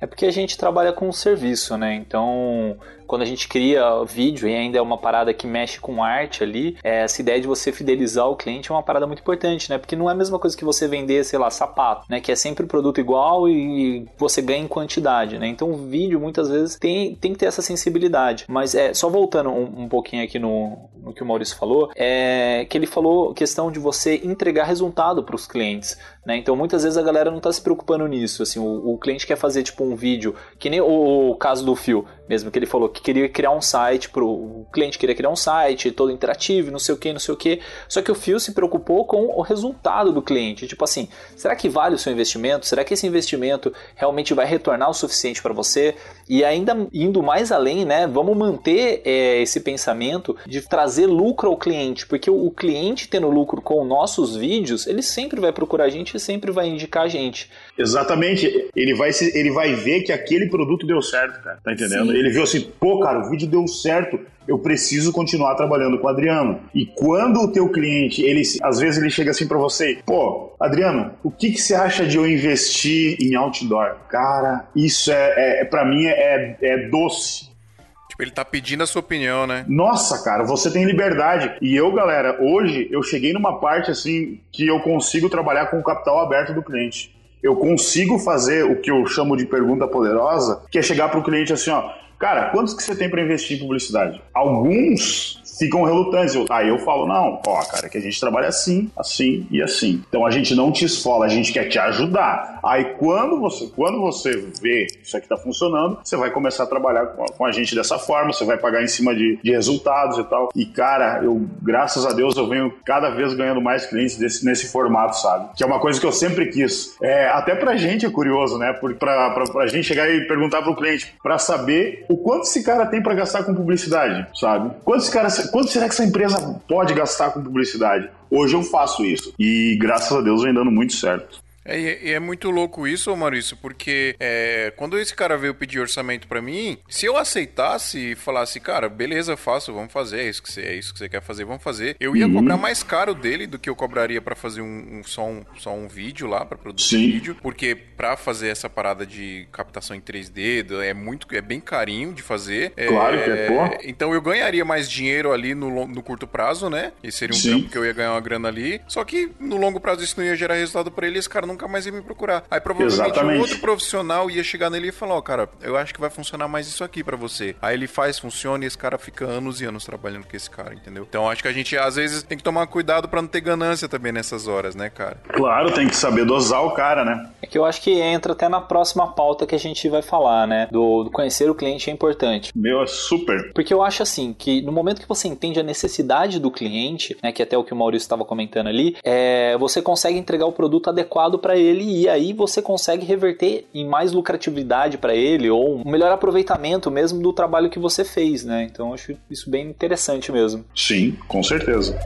É porque a gente trabalha com um serviço, né? Então, quando a gente cria vídeo e ainda é uma parada que mexe com arte ali, é, essa ideia de você fidelizar o cliente é uma parada muito importante, né? Porque não é a mesma coisa que você vender, sei lá, sapato, né? Que é sempre o produto igual e você ganha em quantidade, né? Então o vídeo muitas vezes tem, tem que ter essa sensibilidade. Mas é só voltando um, um pouquinho aqui no, no que o Maurício falou, é que ele falou questão de você entregar resultado para os clientes. Né? Então muitas vezes a galera não está se preocupando nisso. Assim, o, o, cliente quer fazer tipo um vídeo, que nem o, o caso do Fio, mesmo que ele falou que queria criar um site pro o cliente queria criar um site todo interativo, não sei o que, não sei o que. Só que o Fio se preocupou com o resultado do cliente. Tipo assim, será que vale o seu investimento? Será que esse investimento realmente vai retornar o suficiente para você? E ainda indo mais além, né? Vamos manter é, esse pensamento de trazer lucro ao cliente, porque o, cliente tendo lucro com nossos vídeos, ele sempre vai procurar a gente e sempre vai indicar a gente. Exatamente. Ele vai, ele vai ver que aquele produto deu certo, cara. Tá entendendo? Sim. Ele viu assim, pô, cara, o vídeo deu certo eu preciso continuar trabalhando com o Adriano. E quando o teu cliente, ele às vezes ele chega assim para você, pô, Adriano, o que, que você acha de eu investir em outdoor? Cara, isso é, é para mim é, é doce. Tipo, ele tá pedindo a sua opinião, né? Nossa, cara, você tem liberdade. E eu, galera, hoje eu cheguei numa parte assim que eu consigo trabalhar com o capital aberto do cliente. Eu consigo fazer o que eu chamo de pergunta poderosa, que é chegar pro cliente assim, ó, Cara, quantos que você tem para investir em publicidade? Alguns ficam relutantes. Aí eu falo, não, ó, cara, que a gente trabalha assim, assim e assim. Então a gente não te esfola, a gente quer te ajudar. Aí quando você, quando você vê isso aqui tá funcionando, você vai começar a trabalhar com a, com a gente dessa forma, você vai pagar em cima de, de, resultados e tal. E cara, eu, graças a Deus, eu venho cada vez ganhando mais clientes desse, nesse formato, sabe? Que é uma coisa que eu sempre quis. É, até pra gente é curioso, né? Porque pra, pra, pra gente chegar e perguntar pro cliente, pra saber o quanto esse cara tem para gastar com publicidade, sabe? Quanto esse cara quanto será que essa empresa pode gastar com publicidade? Hoje eu faço isso e graças a Deus vem dando muito certo. É, e é muito louco isso, Maurício, porque é, quando esse cara veio pedir orçamento para mim, se eu aceitasse e falasse, cara, beleza, faço, vamos fazer, é isso que você, é isso que você quer fazer, vamos fazer, eu ia uhum. cobrar mais caro dele do que eu cobraria para fazer um, um, só, um, só um vídeo lá, para produzir Sim. vídeo, porque para fazer essa parada de captação em 3D é muito, é bem carinho de fazer. É, claro que é, pô. Então eu ganharia mais dinheiro ali no, no curto prazo, né? E seria um Sim. trampo que eu ia ganhar uma grana ali. Só que no longo prazo isso não ia gerar resultado para ele, esse cara não nunca mais ia me procurar. Aí provavelmente Exatamente. um outro profissional ia chegar nele e falar, ó, oh, cara, eu acho que vai funcionar mais isso aqui para você. Aí ele faz, funciona e esse cara fica anos e anos trabalhando com esse cara, entendeu? Então acho que a gente às vezes tem que tomar cuidado para não ter ganância também nessas horas, né, cara? Claro, tem que saber dosar o cara, né? É que eu acho que entra até na próxima pauta que a gente vai falar, né? Do, do conhecer o cliente é importante. Meu, é super. Porque eu acho assim que no momento que você entende a necessidade do cliente, né, que é até o que o Maurício estava comentando ali, é, você consegue entregar o produto adequado para ele e aí você consegue reverter em mais lucratividade para ele ou um melhor aproveitamento mesmo do trabalho que você fez, né? Então acho isso bem interessante mesmo. Sim, com certeza.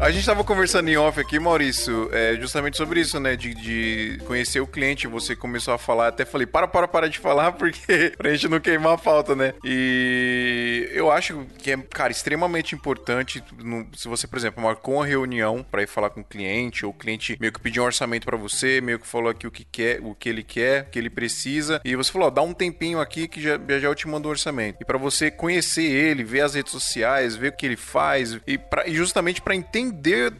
A gente tava conversando em off aqui, Maurício, é, justamente sobre isso, né? De, de, conhecer o cliente. Você começou a falar, até falei, para, para, para de falar, porque pra gente não queimar a falta, né? E eu acho que é, cara, extremamente importante. No, se você, por exemplo, marcou uma reunião para ir falar com o cliente, ou o cliente meio que pediu um orçamento para você, meio que falou aqui o que quer, o que ele quer, o que ele precisa, e você falou, ó, dá um tempinho aqui que já, já eu te mando o orçamento. E para você conhecer ele, ver as redes sociais, ver o que ele faz, e, pra, e justamente para entender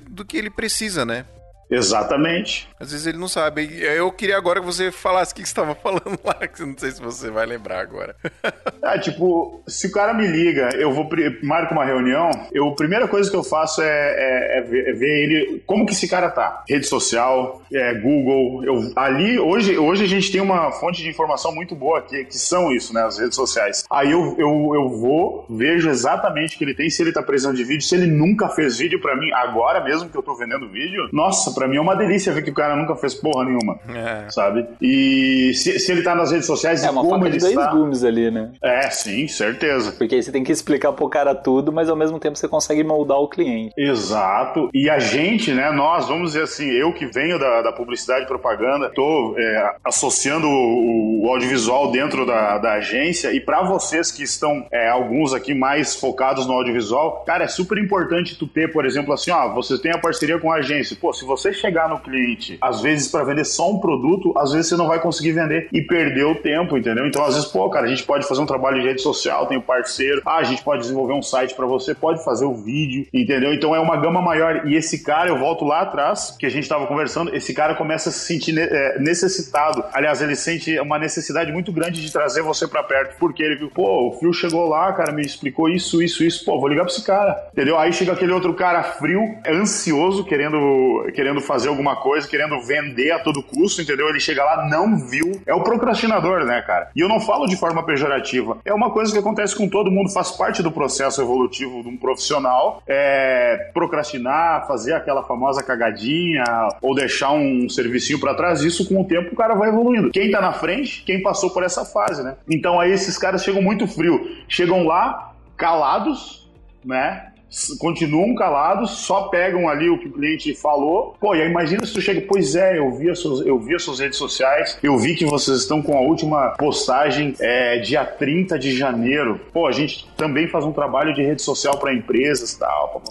do que ele precisa, né? Exatamente. Às vezes ele não sabe. Eu queria agora que você falasse o que você estava falando lá, que eu não sei se você vai lembrar agora. ah, tipo, se o cara me liga, eu vou marco uma reunião, eu, a primeira coisa que eu faço é, é, é, ver, é, ver, ele, como que esse cara tá. Rede social, é, Google, eu, ali, hoje, hoje a gente tem uma fonte de informação muito boa que, que são isso, né, as redes sociais. Aí eu, eu, eu vou, vejo exatamente o que ele tem, se ele tá precisando de vídeo, se ele nunca fez vídeo para mim, agora mesmo que eu tô vendendo vídeo, nossa, para mim é uma delícia ver que o cara nunca fez porra nenhuma, é. sabe? E se, se ele tá nas redes sociais, é uma como ele de dois está... gumes ali, né? É, sim, certeza. Porque aí você tem que explicar pro cara tudo, mas ao mesmo tempo você consegue moldar o cliente. Exato. E a gente, né, nós, vamos dizer assim, eu que venho da, da publicidade e propaganda, tô é, associando o, o, audiovisual dentro da, da agência, e para vocês que estão, é, alguns aqui mais focados no audiovisual, cara, é super importante tu ter, por exemplo, assim, ó, você tem a parceria com a agência. Pô, se você chegar no cliente, às vezes para vender só um produto, às vezes você não vai conseguir vender e perder o tempo, entendeu? Então, às vezes, pô, cara, a gente pode fazer um trabalho de rede social, tem um parceiro, ah, a gente pode desenvolver um site para você, pode fazer o vídeo, entendeu? Então é uma gama maior. E esse cara, eu volto lá atrás, que a gente estava conversando, esse cara começa a se sentir é, necessitado. Aliás, ele sente uma necessidade muito grande de trazer você para perto, porque ele viu, pô, o Fio chegou lá, cara, me explicou isso, isso, isso, pô, vou ligar pra esse cara, entendeu? Aí chega aquele outro cara frio, ansioso, querendo, querendo fazer alguma coisa, querendo vender a todo custo, entendeu? Ele chega lá, não viu. É o procrastinador, né, cara? E eu não falo de forma pejorativa. É uma coisa que acontece com todo mundo, faz parte do processo evolutivo de um profissional. É procrastinar, fazer aquela famosa cagadinha ou deixar um servicinho para trás. Isso com o tempo o cara vai evoluindo. Quem tá na frente, quem passou por essa fase, né? Então aí esses caras chegam muito frio. Chegam lá calados, né? Continuam calados, só pegam ali o que o cliente falou. Pô, e aí imagina se tu chega, pois é, eu vi as suas, eu vi as suas redes sociais, eu vi que vocês estão com a última postagem é, dia 30 de janeiro. Pô, a gente também faz um trabalho de rede social para empresas e tal.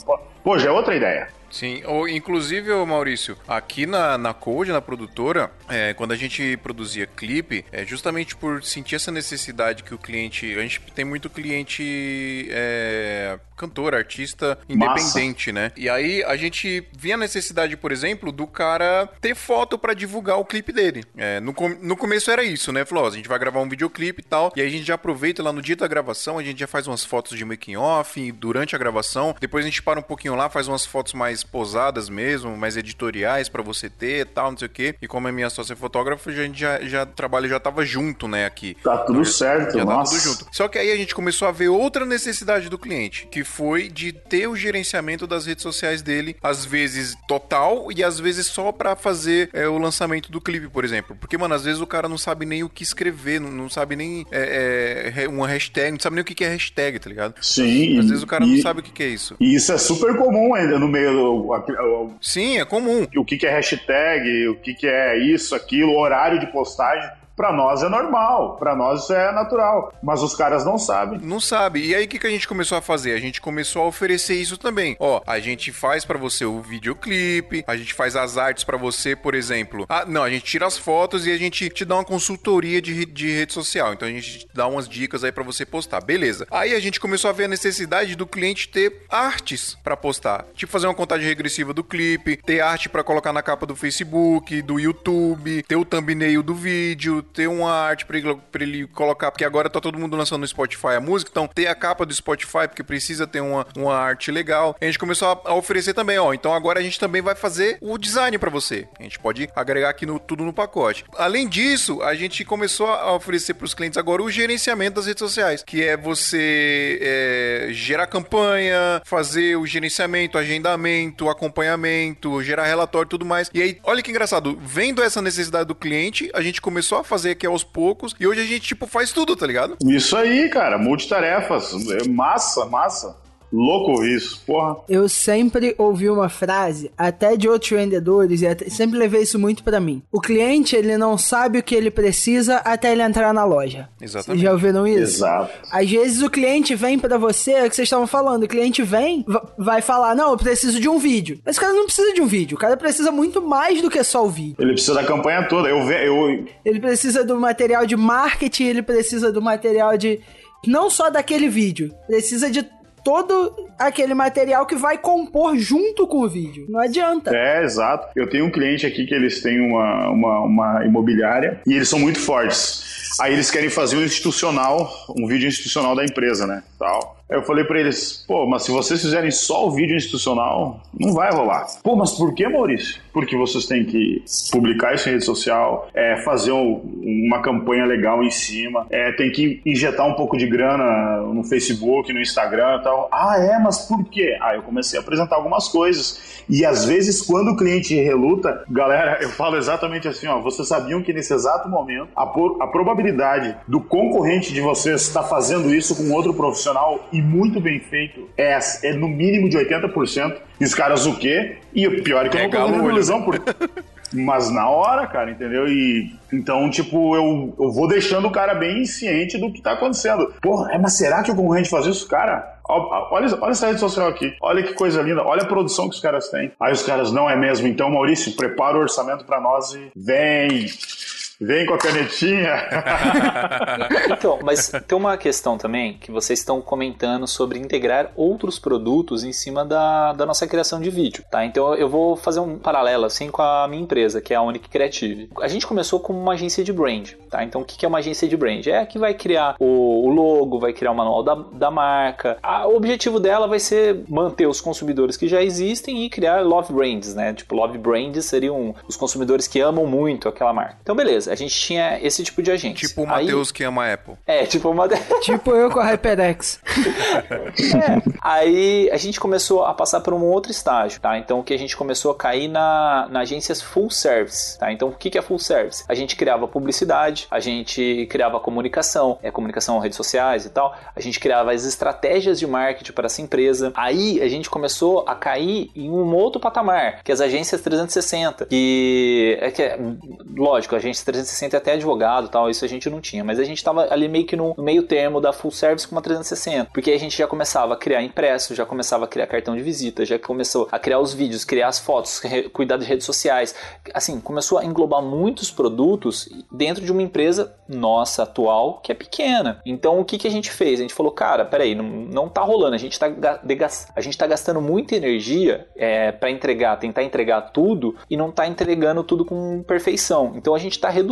Pô, já é outra ideia. Sim, ou inclusive, Maurício, aqui na, na Code, na produtora, é, quando a gente produzia clipe, é justamente por sentir essa necessidade que o cliente. A gente tem muito cliente é, cantor, artista independente, Massa. né? E aí a gente via a necessidade, por exemplo, do cara ter foto para divulgar o clipe dele. É, no, com, no começo era isso, né? Falou, ó, a gente vai gravar um videoclipe e tal, e aí a gente já aproveita lá no dia da gravação, a gente já faz umas fotos de making off durante a gravação, depois a gente para um pouquinho lá, faz umas fotos mais posadas mesmo, mais editoriais para você ter e tal, não sei o quê. E como é minha sócia fotógrafa, a gente já, já trabalho já tava junto, né, aqui. Tá tudo então, certo, já nossa. tá tudo junto. Só que aí a gente começou a ver outra necessidade do cliente, que foi de ter o gerenciamento das redes sociais dele, às vezes total e às vezes só para fazer é, o lançamento do clipe, por exemplo. Porque, mano, às vezes o cara não sabe nem o que escrever, não, não sabe nem é, é, uma hashtag, não sabe nem o que é hashtag, tá ligado? Sim. Às vezes o cara e, não sabe o que é isso. E isso é super comum ainda no meio do. Sim, é comum. O que é hashtag, o que é isso, aquilo, horário de postagem. Para nós é normal, para nós isso é natural, mas os caras não sabem. Não sabe. E aí o que, que a gente começou a fazer? A gente começou a oferecer isso também. Ó, a gente faz para você o videoclipe, a gente faz as artes para você, por exemplo. Ah, não, a gente tira as fotos e a gente te dá uma consultoria de, de rede social. Então a gente dá umas dicas aí para você postar. Beleza. Aí a gente começou a ver a necessidade do cliente ter artes para postar. Tipo fazer uma contagem regressiva do clipe, ter arte para colocar na capa do Facebook, do YouTube, ter o thumbnail do vídeo, ter uma arte pra ele, pra ele colocar, porque agora tá todo mundo lançando no Spotify a música, então ter a capa do Spotify, porque precisa ter uma, uma arte legal. A gente começou a, a oferecer também, ó. Então agora a gente também vai fazer o design para você. A gente pode agregar aqui no, tudo no pacote. Além disso, a gente começou a oferecer para os clientes agora o gerenciamento das redes sociais, que é você é, gerar campanha, fazer o gerenciamento, agendamento, acompanhamento, gerar relatório tudo mais. E aí, olha que engraçado, vendo essa necessidade do cliente, a gente começou a fazer fazer aqui aos poucos. E hoje a gente, tipo, faz tudo, tá ligado? Isso aí, cara. Multitarefas. É massa, massa. Louco isso, porra. Eu sempre ouvi uma frase, até de outros vendedores, e até, sempre levei isso muito para mim. O cliente, ele não sabe o que ele precisa até ele entrar na loja. Exatamente. Vocês já ouviram isso? Exato. Às vezes o cliente vem para você, é o que vocês estavam falando, o cliente vem, vai falar, não, eu preciso de um vídeo. Mas o cara não precisa de um vídeo, o cara precisa muito mais do que só o vídeo. Ele precisa da campanha toda, eu... eu... Ele precisa do material de marketing, ele precisa do material de... Não só daquele vídeo, precisa de todo aquele material que vai compor junto com o vídeo. Não adianta. É, exato. Eu tenho um cliente aqui que eles têm uma, uma, uma imobiliária e eles são muito fortes. Aí eles querem fazer um institucional, um vídeo institucional da empresa, né? Tal. Aí eu falei para eles, pô, mas se vocês fizerem só o vídeo institucional, não vai rolar. Pô, mas por que, Maurício? Porque vocês têm que publicar isso em rede social, é, fazer um, uma campanha legal em cima, é, tem que injetar um pouco de grana no Facebook, no Instagram e tal. Ah, é, mas por quê? Aí eu comecei a apresentar algumas coisas. E às vezes, quando o cliente reluta, galera, eu falo exatamente assim, ó, vocês sabiam que nesse exato momento, a, por, a probabilidade do concorrente de vocês estar fazendo isso com outro profissional e muito bem feito é, é no mínimo de 80%. E os caras o quê? E o pior é que eu não tô ilusão por... Mas na hora, cara, entendeu? E então, tipo, eu, eu vou deixando o cara bem ciente do que tá acontecendo. Porra, é, mas será que o concorrente faz isso? Cara, olha, olha essa rede social aqui. Olha que coisa linda. Olha a produção que os caras têm. Aí os caras, não é mesmo? Então, Maurício, prepara o orçamento para nós e vem. Vem com a canetinha. então, mas tem uma questão também que vocês estão comentando sobre integrar outros produtos em cima da, da nossa criação de vídeo, tá? Então eu vou fazer um paralelo assim com a minha empresa, que é a Unique Creative. A gente começou como uma agência de brand, tá? Então o que é uma agência de brand? É a que vai criar o, logo, vai criar o manual da, da marca. o objetivo dela vai ser manter os consumidores que já existem e criar love brands, né? Tipo, love brands seriam os consumidores que amam muito aquela marca. Então, beleza a gente tinha esse tipo de agente. Tipo o Matheus que ama a Apple. É, tipo o Matheus. tipo eu com a HyperX. é. Aí a gente começou a passar por um outro estágio, tá? Então que a gente começou a cair na, na agências full service, tá? Então o que, que é full service? A gente criava publicidade, a gente criava comunicação, é comunicação redes sociais e tal. A gente criava as estratégias de marketing para essa empresa. Aí a gente começou a cair em um outro patamar, que é as agências 360, que é que é, lógico, a agência 360 é até advogado tal, isso a gente não tinha. Mas a gente tava ali meio que no meio termo da full service com uma 360. Porque a gente já começava a criar impresso, já começava a criar cartão de visita, já começou a criar os vídeos, criar as fotos, cuidar de redes sociais. Assim, começou a englobar muitos produtos dentro de uma empresa nossa atual que é pequena. Então o que, que a gente fez? A gente falou, cara, peraí, não, não tá rolando, a gente tá, a gente tá gastando muita energia é, para entregar, tentar entregar tudo e não tá entregando tudo com perfeição. Então a gente está reduzindo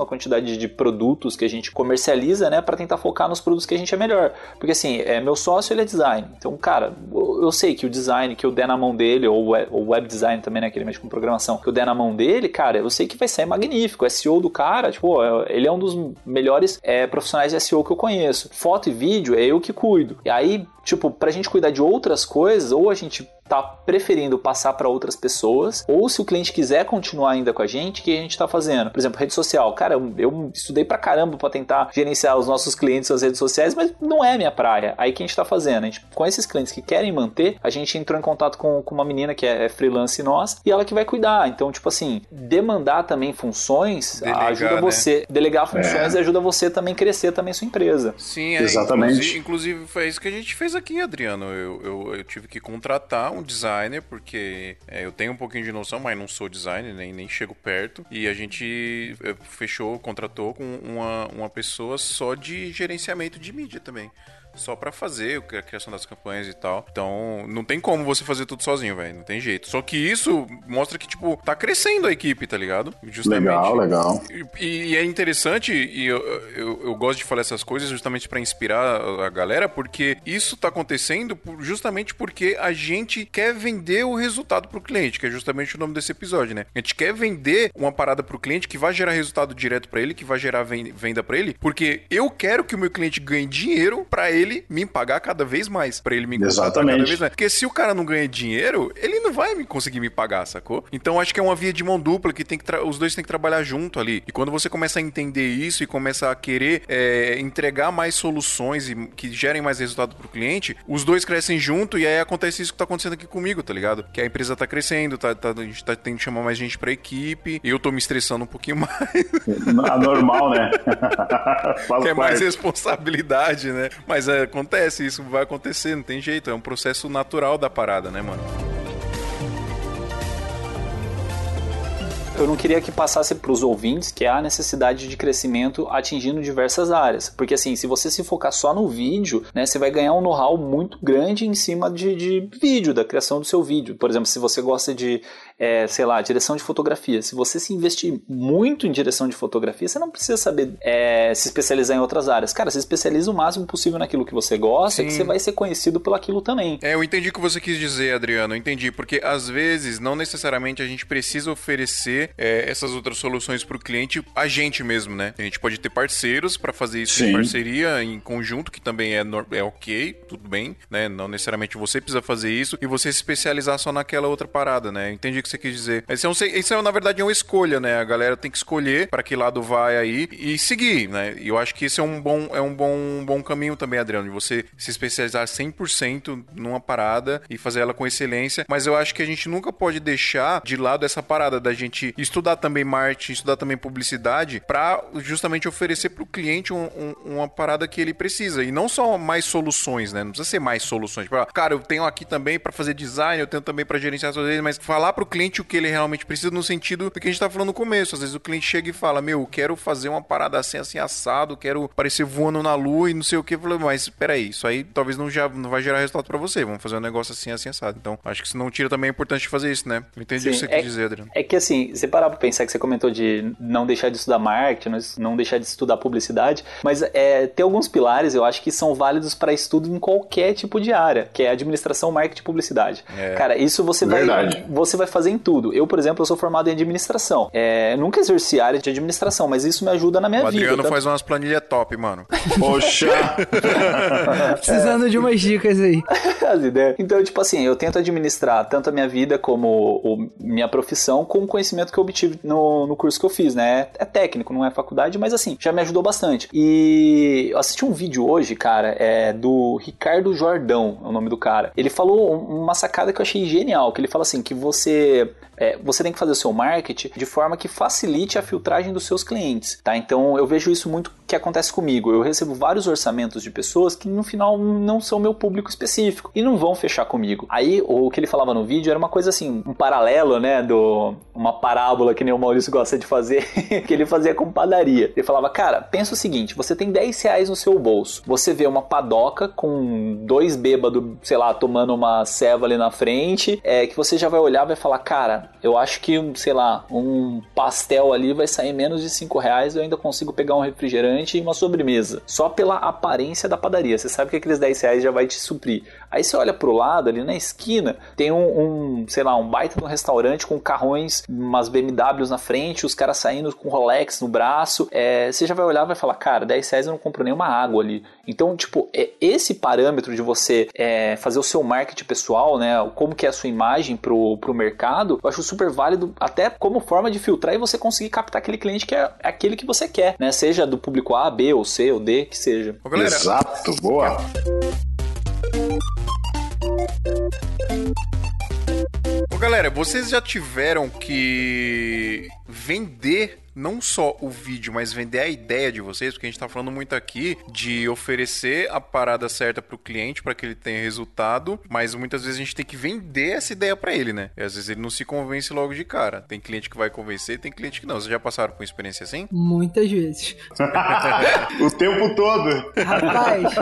a quantidade de produtos que a gente comercializa, né, para tentar focar nos produtos que a gente é melhor. Porque assim, é, meu sócio ele é design. Então, cara, eu sei que o design que eu der na mão dele, ou o web design também, né, que ele mexe com programação, que eu der na mão dele, cara, eu sei que vai sair magnífico. O SEO do cara, tipo, é, ele é um dos melhores é, profissionais de SEO que eu conheço. Foto e vídeo é eu que cuido. E aí, tipo, pra gente cuidar de outras coisas, ou a gente tá preferindo passar para outras pessoas, ou se o cliente quiser continuar ainda com a gente, o que a gente está fazendo? Por exemplo, rede social. Cara, eu estudei pra caramba para tentar gerenciar os nossos clientes nas redes sociais, mas não é minha praia. Aí o que a gente está fazendo? A gente, com esses clientes que querem manter, a gente entrou em contato com, com uma menina que é, é freelance nossa e ela que vai cuidar. Então, tipo assim, demandar também funções Delegar, ajuda né? você, delegar funções é. ajuda você também crescer também sua empresa. Sim, é, exatamente. Inclusive, inclusive, foi isso que a gente fez aqui, Adriano. Eu, eu, eu tive que contratar um um designer, porque é, eu tenho um pouquinho de noção, mas não sou designer, nem, nem chego perto. E a gente é, fechou, contratou com uma, uma pessoa só de gerenciamento de mídia também só para fazer a criação das campanhas e tal. Então, não tem como você fazer tudo sozinho, velho. Não tem jeito. Só que isso mostra que, tipo, tá crescendo a equipe, tá ligado? Justamente. Legal, legal. E, e é interessante, e eu, eu, eu, gosto de falar essas coisas justamente para inspirar a galera, porque isso tá acontecendo justamente porque a gente quer vender o resultado pro cliente, que é justamente o nome desse episódio, né? A gente quer vender uma parada pro cliente que vai gerar resultado direto para ele, que vai gerar venda para ele, porque eu quero que o meu cliente ganhe dinheiro para ele ele me pagar cada vez mais, para ele me Exatamente. cada vez mais. Porque se o cara não ganha dinheiro, ele não vai me conseguir me pagar, sacou? Então acho que é uma via de mão dupla que tem que os dois têm que trabalhar junto ali. E quando você começa a entender isso e começa a querer é, entregar mais soluções e que gerem mais resultado pro cliente, os dois crescem junto e aí acontece isso que tá acontecendo aqui comigo, tá ligado? Que a empresa tá crescendo, tá, tá, a gente tá tendo que chamar mais gente pra equipe, eu tô me estressando um pouquinho mais. Normal, né? é mais responsabilidade, né? Mas acontece, isso vai acontecer, não tem jeito, é um processo natural da parada, né, mano? Eu não queria que passasse para os ouvintes que há necessidade de crescimento atingindo diversas áreas. Porque assim, se você se focar só no vídeo, né, você vai ganhar um know-how muito grande em cima de, de vídeo, da criação do seu vídeo. Por exemplo, se você gosta de é, sei lá, direção de fotografia. Se você se investir muito em direção de fotografia, você não precisa saber é, se especializar em outras áreas. Cara, se especializa o máximo possível naquilo que você gosta, Sim. que você vai ser conhecido pelo aquilo também. É, eu entendi o que você quis dizer, Adriano. Eu entendi, porque às vezes não necessariamente a gente precisa oferecer é, essas outras soluções para o cliente a gente mesmo, né? A gente pode ter parceiros para fazer isso Sim. em parceria, em conjunto, que também é, é ok, tudo bem, né? Não necessariamente você precisa fazer isso e você se especializar só naquela outra parada, né? Eu entendi que você quis dizer. Isso é, um, isso é, na verdade, é uma escolha, né? A galera tem que escolher para que lado vai aí e seguir, né? E eu acho que isso é um bom, é um bom, um bom caminho também, Adriano, de você se especializar 100% numa parada e fazer ela com excelência. Mas eu acho que a gente nunca pode deixar de lado essa parada da gente estudar também marketing, estudar também publicidade, para justamente oferecer para o cliente um, um, uma parada que ele precisa. E não só mais soluções, né? Não precisa ser mais soluções. Tipo, cara, eu tenho aqui também para fazer design, eu tenho também para gerenciar as coisas, mas falar para o cliente o que ele realmente precisa no sentido do que a gente tá falando no começo. Às vezes o cliente chega e fala: Meu, quero fazer uma parada assim, assim, assado, quero parecer voando na lua e não sei o que. Eu falei, mas peraí, isso aí talvez não, já, não vai gerar resultado para você. Vamos fazer um negócio assim, assim, assado. Então, acho que isso não tira também a importância de fazer isso, né? Eu entendi Sim, o que você é, quer dizer, Adriano. É que assim, você parar pra pensar que você comentou de não deixar de estudar marketing, não deixar de estudar publicidade, mas é, tem alguns pilares, eu acho que são válidos para estudo em qualquer tipo de área, que é administração, marketing e publicidade. É. Cara, isso você vai, você vai fazer em tudo. Eu, por exemplo, eu sou formado em administração. É, nunca exerci área de administração, mas isso me ajuda na minha vida. O Adriano vida, faz umas planilhas top, mano. Poxa! Precisando é. de umas dicas aí. As ideias. Então, tipo assim, eu tento administrar tanto a minha vida como o, minha profissão com o conhecimento que eu obtive no, no curso que eu fiz, né? É técnico, não é faculdade, mas assim, já me ajudou bastante. E eu assisti um vídeo hoje, cara, é do Ricardo Jordão, é o nome do cara. Ele falou uma sacada que eu achei genial, que ele fala assim, que você é, você tem que fazer o seu marketing de forma que facilite a filtragem dos seus clientes, tá? Então eu vejo isso muito que acontece comigo. Eu recebo vários orçamentos de pessoas que no final não são meu público específico e não vão fechar comigo. Aí o que ele falava no vídeo era uma coisa assim, um paralelo, né, do uma parábola que nem o Maurício gosta de fazer, que ele fazia com padaria. Ele falava, cara, pensa o seguinte, você tem 10 reais no seu bolso, você vê uma padoca com dois bêbados, sei lá, tomando uma ceva ali na frente, é que você já vai olhar e vai falar, cara, eu acho que, sei lá, um pastel ali vai sair menos de 5 reais eu ainda consigo pegar um refrigerante e uma sobremesa. Só pela aparência da padaria. Você sabe que aqueles 10 reais já vai te suprir. Aí você olha pro lado, ali na esquina, tem um, um sei lá, um baita de um restaurante com carrões, umas BMWs na frente, os caras saindo com Rolex no braço. É, você já vai olhar e vai falar, cara, 10 reais eu não compro nenhuma água ali. Então, tipo, é esse parâmetro de você é, fazer o seu marketing pessoal, né? Como que é a sua imagem pro, pro mercado, eu acho super válido até como forma de filtrar e você conseguir captar aquele cliente que é aquele que você quer, né? Seja do público A, B, ou C, ou D, que seja. Ô, Exato, boa. Galera, vocês já tiveram que vender não só o vídeo, mas vender a ideia de vocês, porque a gente tá falando muito aqui de oferecer a parada certa pro cliente para que ele tenha resultado, mas muitas vezes a gente tem que vender essa ideia para ele, né? E às vezes ele não se convence logo de cara. Tem cliente que vai convencer, tem cliente que não. Vocês já passaram por uma experiência assim? Muitas vezes. o tempo todo. Rapaz.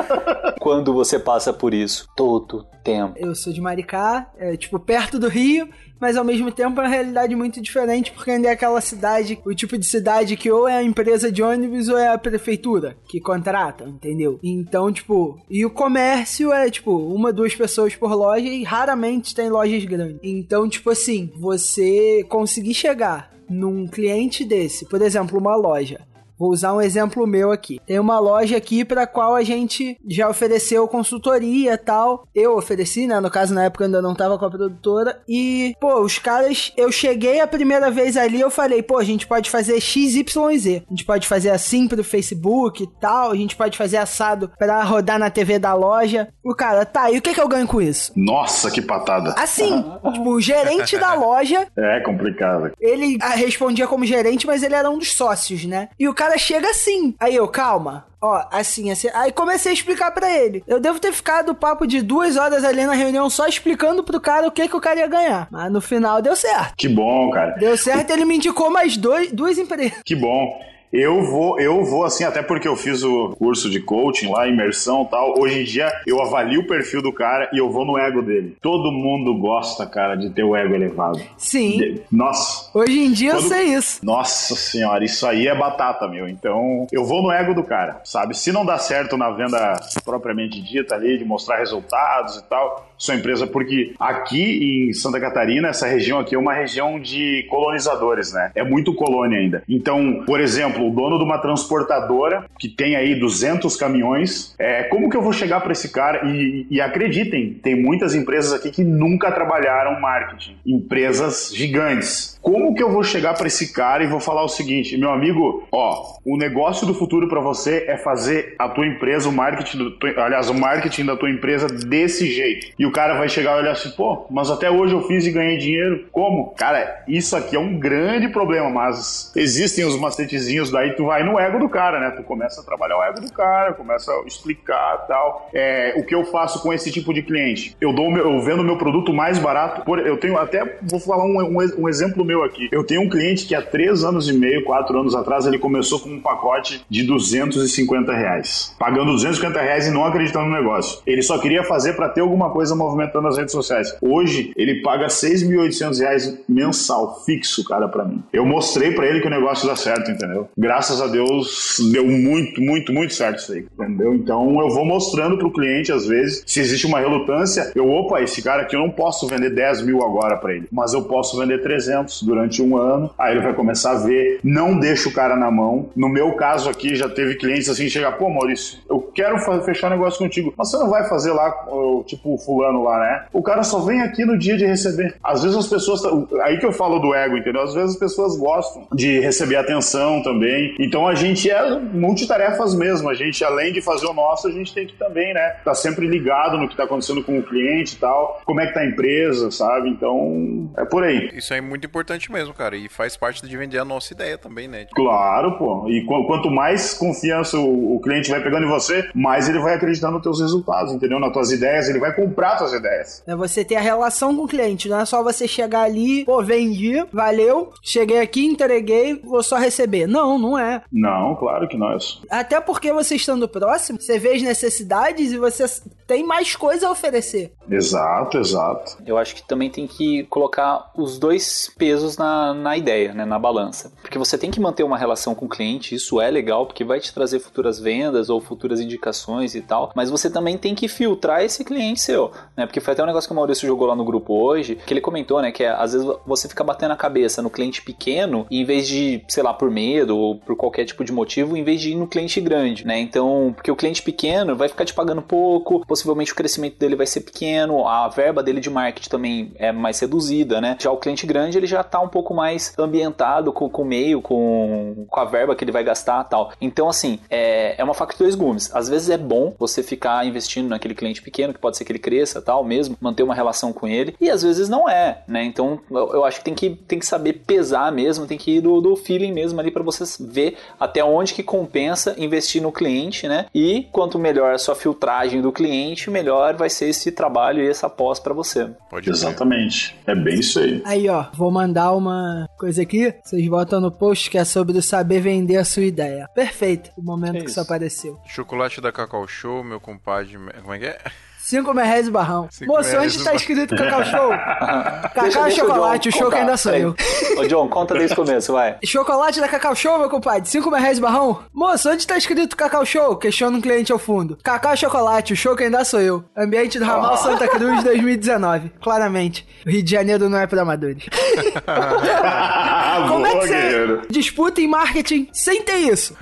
Quando você passa por isso? Todo tempo. Eu sou de Maricá, é, tipo, perto do Rio, mas ao mesmo tempo é uma realidade muito diferente, porque ainda é aquela cidade, o tipo de cidade que ou é a empresa de ônibus ou é a prefeitura que contrata, entendeu? Então, tipo, e o comércio é, tipo, uma, duas pessoas por loja e raramente tem lojas grandes. Então, tipo assim, você conseguir chegar num cliente desse, por exemplo, uma loja, Vou usar um exemplo meu aqui. Tem uma loja aqui para qual a gente já ofereceu consultoria tal. Eu ofereci, né? No caso, na época eu ainda não tava com a produtora. E, pô, os caras, eu cheguei a primeira vez ali, eu falei, pô, a gente pode fazer X, Y e Z. A gente pode fazer assim pro Facebook e tal. A gente pode fazer assado pra rodar na TV da loja. O cara, tá, e o que que eu ganho com isso? Nossa, que patada. Assim, tipo, o gerente da loja. É complicado. Ele ah, respondia como gerente, mas ele era um dos sócios, né? E o cara cara chega assim. Aí eu, calma. Ó, assim, assim. Aí comecei a explicar pra ele. Eu devo ter ficado papo de duas horas ali na reunião só explicando pro cara o que, que o cara ia ganhar. Mas no final deu certo. Que bom, cara. Deu certo, ele me indicou mais dois, duas empresas. Que bom. Eu vou, eu vou assim, até porque eu fiz o curso de coaching lá, imersão e tal. Hoje em dia eu avalio o perfil do cara e eu vou no ego dele. Todo mundo gosta, cara, de ter o ego elevado. Sim. De- Nossa. Hoje em dia eu Quando- sei isso. Nossa senhora, isso aí é batata, meu. Então, eu vou no ego do cara, sabe? Se não dá certo na venda propriamente dita ali, de mostrar resultados e tal, sua empresa, porque aqui em Santa Catarina, essa região aqui é uma região de colonizadores, né? É muito colônia ainda. Então, por exemplo, o dono de uma transportadora que tem aí 200 caminhões, é, como que eu vou chegar para esse cara? E, e acreditem, tem muitas empresas aqui que nunca trabalharam marketing, empresas gigantes. Como que eu vou chegar para esse cara e vou falar o seguinte, meu amigo, ó, o negócio do futuro para você é fazer a tua empresa, o marketing, do, aliás, o marketing da tua empresa desse jeito. E o cara vai chegar e olhar assim, pô, mas até hoje eu fiz e ganhei dinheiro. Como? Cara, isso aqui é um grande problema, mas existem os macetezinhos daí tu vai no ego do cara, né? Tu começa a trabalhar o ego do cara, começa a explicar tal. É, o que eu faço com esse tipo de cliente? Eu dou meu, eu vendo meu produto mais barato. Por, eu tenho até vou falar um, um, um exemplo meu aqui. Eu tenho um cliente que há três anos e meio, quatro anos atrás, ele começou com um pacote de 250 reais, pagando 250 reais e não acreditando no negócio. Ele só queria fazer para ter alguma coisa movimentando as redes sociais. Hoje ele paga 6.800 reais mensal fixo, cara, para mim. Eu mostrei para ele que o negócio dá certo, entendeu? Graças a Deus deu muito, muito, muito certo isso aí, entendeu? Então eu vou mostrando pro cliente às vezes se existe uma relutância. Eu, opa, esse cara aqui eu não posso vender 10 mil agora para ele, mas eu posso vender 300 durante um ano. Aí ele vai começar a ver. Não deixa o cara na mão. No meu caso aqui já teve clientes assim chegar, pô, Maurício, eu quero fechar negócio contigo, mas você não vai fazer lá, tipo o fulano lá, né? O cara só vem aqui no dia de receber. Às vezes as pessoas, tá- aí que eu falo do ego, entendeu? Às vezes as pessoas gostam de receber atenção também. Então a gente é multitarefas mesmo. A gente, além de fazer o nosso, a gente tem que também, né? Tá sempre ligado no que tá acontecendo com o cliente e tal. Como é que tá a empresa, sabe? Então, é por aí. Isso é muito importante mesmo, cara. E faz parte de vender a nossa ideia também, né? Claro, pô. E qu- quanto mais confiança o, cliente vai pegando em você, mais ele vai acreditar nos teus resultados, entendeu? Nas tuas ideias, ele vai comprar tuas ideias. É você ter a relação com o cliente, não é só você chegar ali, pô, vendi, valeu, cheguei aqui, entreguei, vou só receber. Não, não é. Não, claro que não é isso. Até porque você estando próximo, você vê as necessidades e você tem mais coisa a oferecer. Exato, exato. Eu acho que também tem que colocar os dois pesos na, na ideia, né, na balança. Porque você tem que manter uma relação com o cliente, isso é legal, porque vai te trazer futuras vendas ou futuras indicações e tal, mas você também tem que filtrar esse cliente seu, né? Porque foi até um negócio que o Maurício jogou lá no grupo hoje, que ele comentou, né, que é, às vezes você fica batendo a cabeça no cliente pequeno, em vez de, sei lá, por medo ou por qualquer tipo de motivo, em vez de ir no cliente grande, né? Então, porque o cliente pequeno vai ficar te pagando pouco, possivelmente o crescimento dele vai ser pequeno, a verba dele de marketing também é mais reduzida, né? Já o cliente grande, ele já tá um pouco mais ambientado com, com o meio, com, com a verba que ele vai gastar tal. Então, assim, é, é uma faca de dois gumes. Às vezes é bom você ficar investindo naquele cliente pequeno, que pode ser que ele cresça tal, mesmo, manter uma relação com ele, e às vezes não é, né? Então, eu, eu acho que tem, que tem que saber pesar mesmo, tem que ir do, do feeling mesmo ali para você ver até onde que compensa investir no cliente, né? E quanto melhor a sua filtragem do cliente, melhor vai ser esse trabalho e essa pós para você. Pode ser. Exatamente. É bem isso aí. Aí, ó, vou mandar uma coisa aqui, vocês botam no post que é sobre o saber vender a sua ideia. Perfeito, o momento É que isso isso. apareceu. Chocolate da Cacau Show, meu compadre. Como é que é? 5 reais o barrão. Cinco Moço, onde o tá bar- escrito Cacau Show? Cacau o chocolate, o John show que ainda sou eu. Ô, John, conta desde o começo, vai. Chocolate da Cacau Show, meu compadre. 5 reais o barrão. Moço, onde tá escrito Cacau Show? Questiona um cliente ao fundo. Cacau é chocolate, o show que ainda sou eu. Ambiente do Ramal Santa Cruz 2019. Claramente. O Rio de Janeiro não é pra amadores. Como é que você disputa em marketing sem ter isso?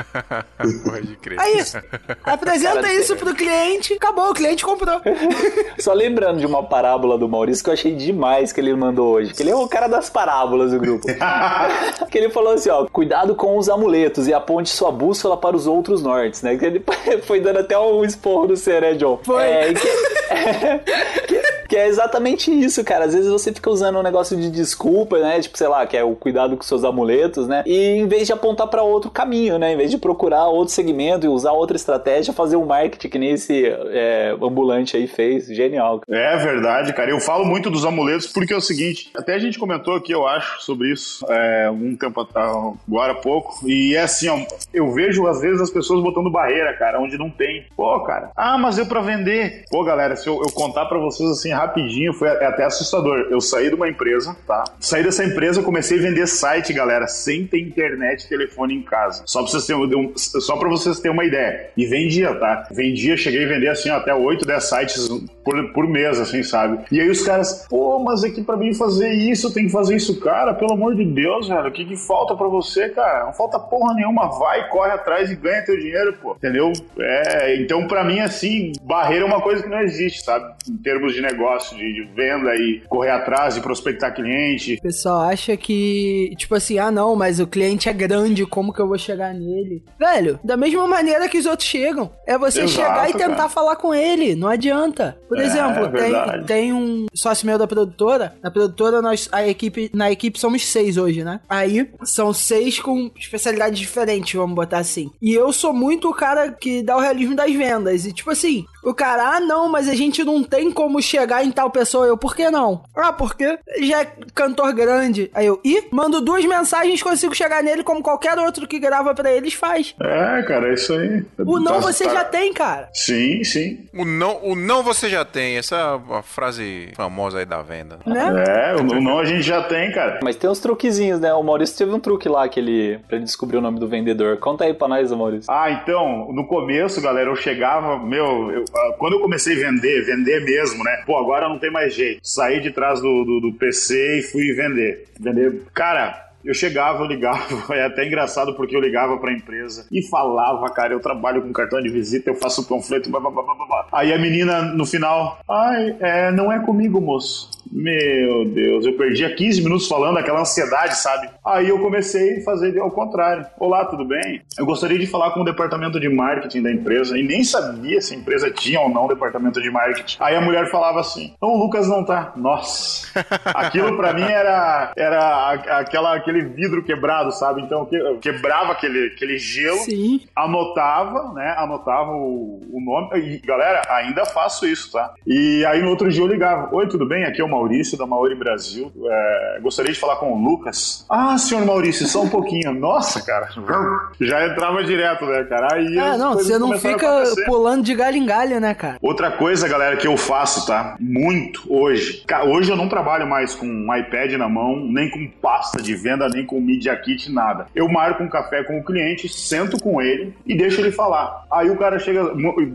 Pode crer. É isso. Apresenta isso pro cliente, acabou, o cliente comprou. Só lembrando de uma parábola do Maurício que eu achei demais que ele mandou hoje. Que ele é o cara das parábolas do grupo. que ele falou assim, ó, cuidado com os amuletos e aponte sua bússola para os outros nortes, né? Que ele foi dando até um esporro no ser, né, John? Foi. É, que, que- Que é exatamente isso, cara. Às vezes você fica usando um negócio de desculpa, né? Tipo, sei lá, que é o cuidado com seus amuletos, né? E em vez de apontar para outro caminho, né? Em vez de procurar outro segmento e usar outra estratégia, fazer um marketing que nem esse é, ambulante aí fez. Genial. É verdade, cara. Eu falo muito dos amuletos porque é o seguinte, até a gente comentou aqui, eu acho, sobre isso é, um tempo agora há pouco. E é assim, ó, eu vejo às vezes as pessoas botando barreira, cara, onde não tem. Pô, cara, ah, mas eu para vender. Pô, galera, se eu, eu contar para vocês assim rapidinho, foi até assustador. Eu saí de uma empresa, tá? Saí dessa empresa, comecei a vender site, galera, sem ter internet e telefone em casa. Só pra vocês terem, só pra vocês terem uma ideia. E vendia, tá? Vendia, cheguei a vender assim, ó, até 8, 10 sites Yes. So por, por mês, assim, sabe? E aí os caras, pô, mas aqui para mim fazer isso, tem que fazer isso, cara, pelo amor de Deus, velho, o que que falta para você, cara? Não falta porra nenhuma, vai, corre atrás e ganha teu dinheiro, pô, entendeu? É, então para mim, assim, barreira é uma coisa que não existe, sabe? Em termos de negócio, de, de venda e correr atrás e prospectar cliente. O pessoal acha que, tipo assim, ah não, mas o cliente é grande, como que eu vou chegar nele? Velho, da mesma maneira que os outros chegam, é você Exato, chegar e tentar cara. falar com ele, não adianta. Por é, exemplo, tem, tem um sócio meu da produtora, na produtora nós, a equipe, na equipe somos seis hoje, né? Aí são seis com especialidades diferentes, vamos botar assim. E eu sou muito o cara que dá o realismo das vendas. E tipo assim, o cara, ah, não, mas a gente não tem como chegar em tal pessoa. Eu, por que não? Ah, porque já é cantor grande. Aí eu, e mando duas mensagens, consigo chegar nele como qualquer outro que grava para eles faz. É, cara, é isso aí. O não tá, você tá... já tem, cara. Sim, sim. O não, o não você já tem. Essa é a frase famosa aí da venda. Né? É, o não a gente já tem, cara. Mas tem uns truquezinhos, né? O Maurício teve um truque lá que ele, pra ele descobrir o nome do vendedor. Conta aí pra nós, Maurício. Ah, então, no começo, galera, eu chegava, meu, eu, ah, quando eu comecei a vender, vender mesmo, né? Pô, agora não tem mais jeito. Saí de trás do, do, do PC e fui vender. Vender. Cara, eu chegava, eu ligava, é até engraçado porque eu ligava pra empresa e falava, cara, eu trabalho com cartão de visita, eu faço panfleto, blá, blá, blá, blá. Aí a menina no final, ai, é, não é comigo, moço. Meu Deus, eu perdia 15 minutos falando, aquela ansiedade, sabe? Aí eu comecei a fazer ao contrário. Olá, tudo bem? Eu gostaria de falar com o departamento de marketing da empresa e nem sabia se a empresa tinha ou não departamento de marketing. Aí a mulher falava assim: Não, o Lucas não tá. Nossa, aquilo para mim era, era aquela, aquele vidro quebrado, sabe? Então eu quebrava aquele, aquele gelo, Sim. anotava, né? Anotava o, o nome. E galera, ainda faço isso, tá? E aí no outro dia eu ligava: Oi, tudo bem? Aqui é o Maurício, da Maori Brasil. É, gostaria de falar com o Lucas. Ah, senhor Maurício, só um pouquinho. Nossa, cara. Já entrava direto, né, cara? Aí ah, não, você não fica pulando de galho em galho, né, cara? Outra coisa, galera, que eu faço, tá? Muito hoje. Hoje eu não trabalho mais com um iPad na mão, nem com pasta de venda, nem com Media Kit, nada. Eu marco um café com o cliente, sento com ele e deixo ele falar. Aí o cara chega.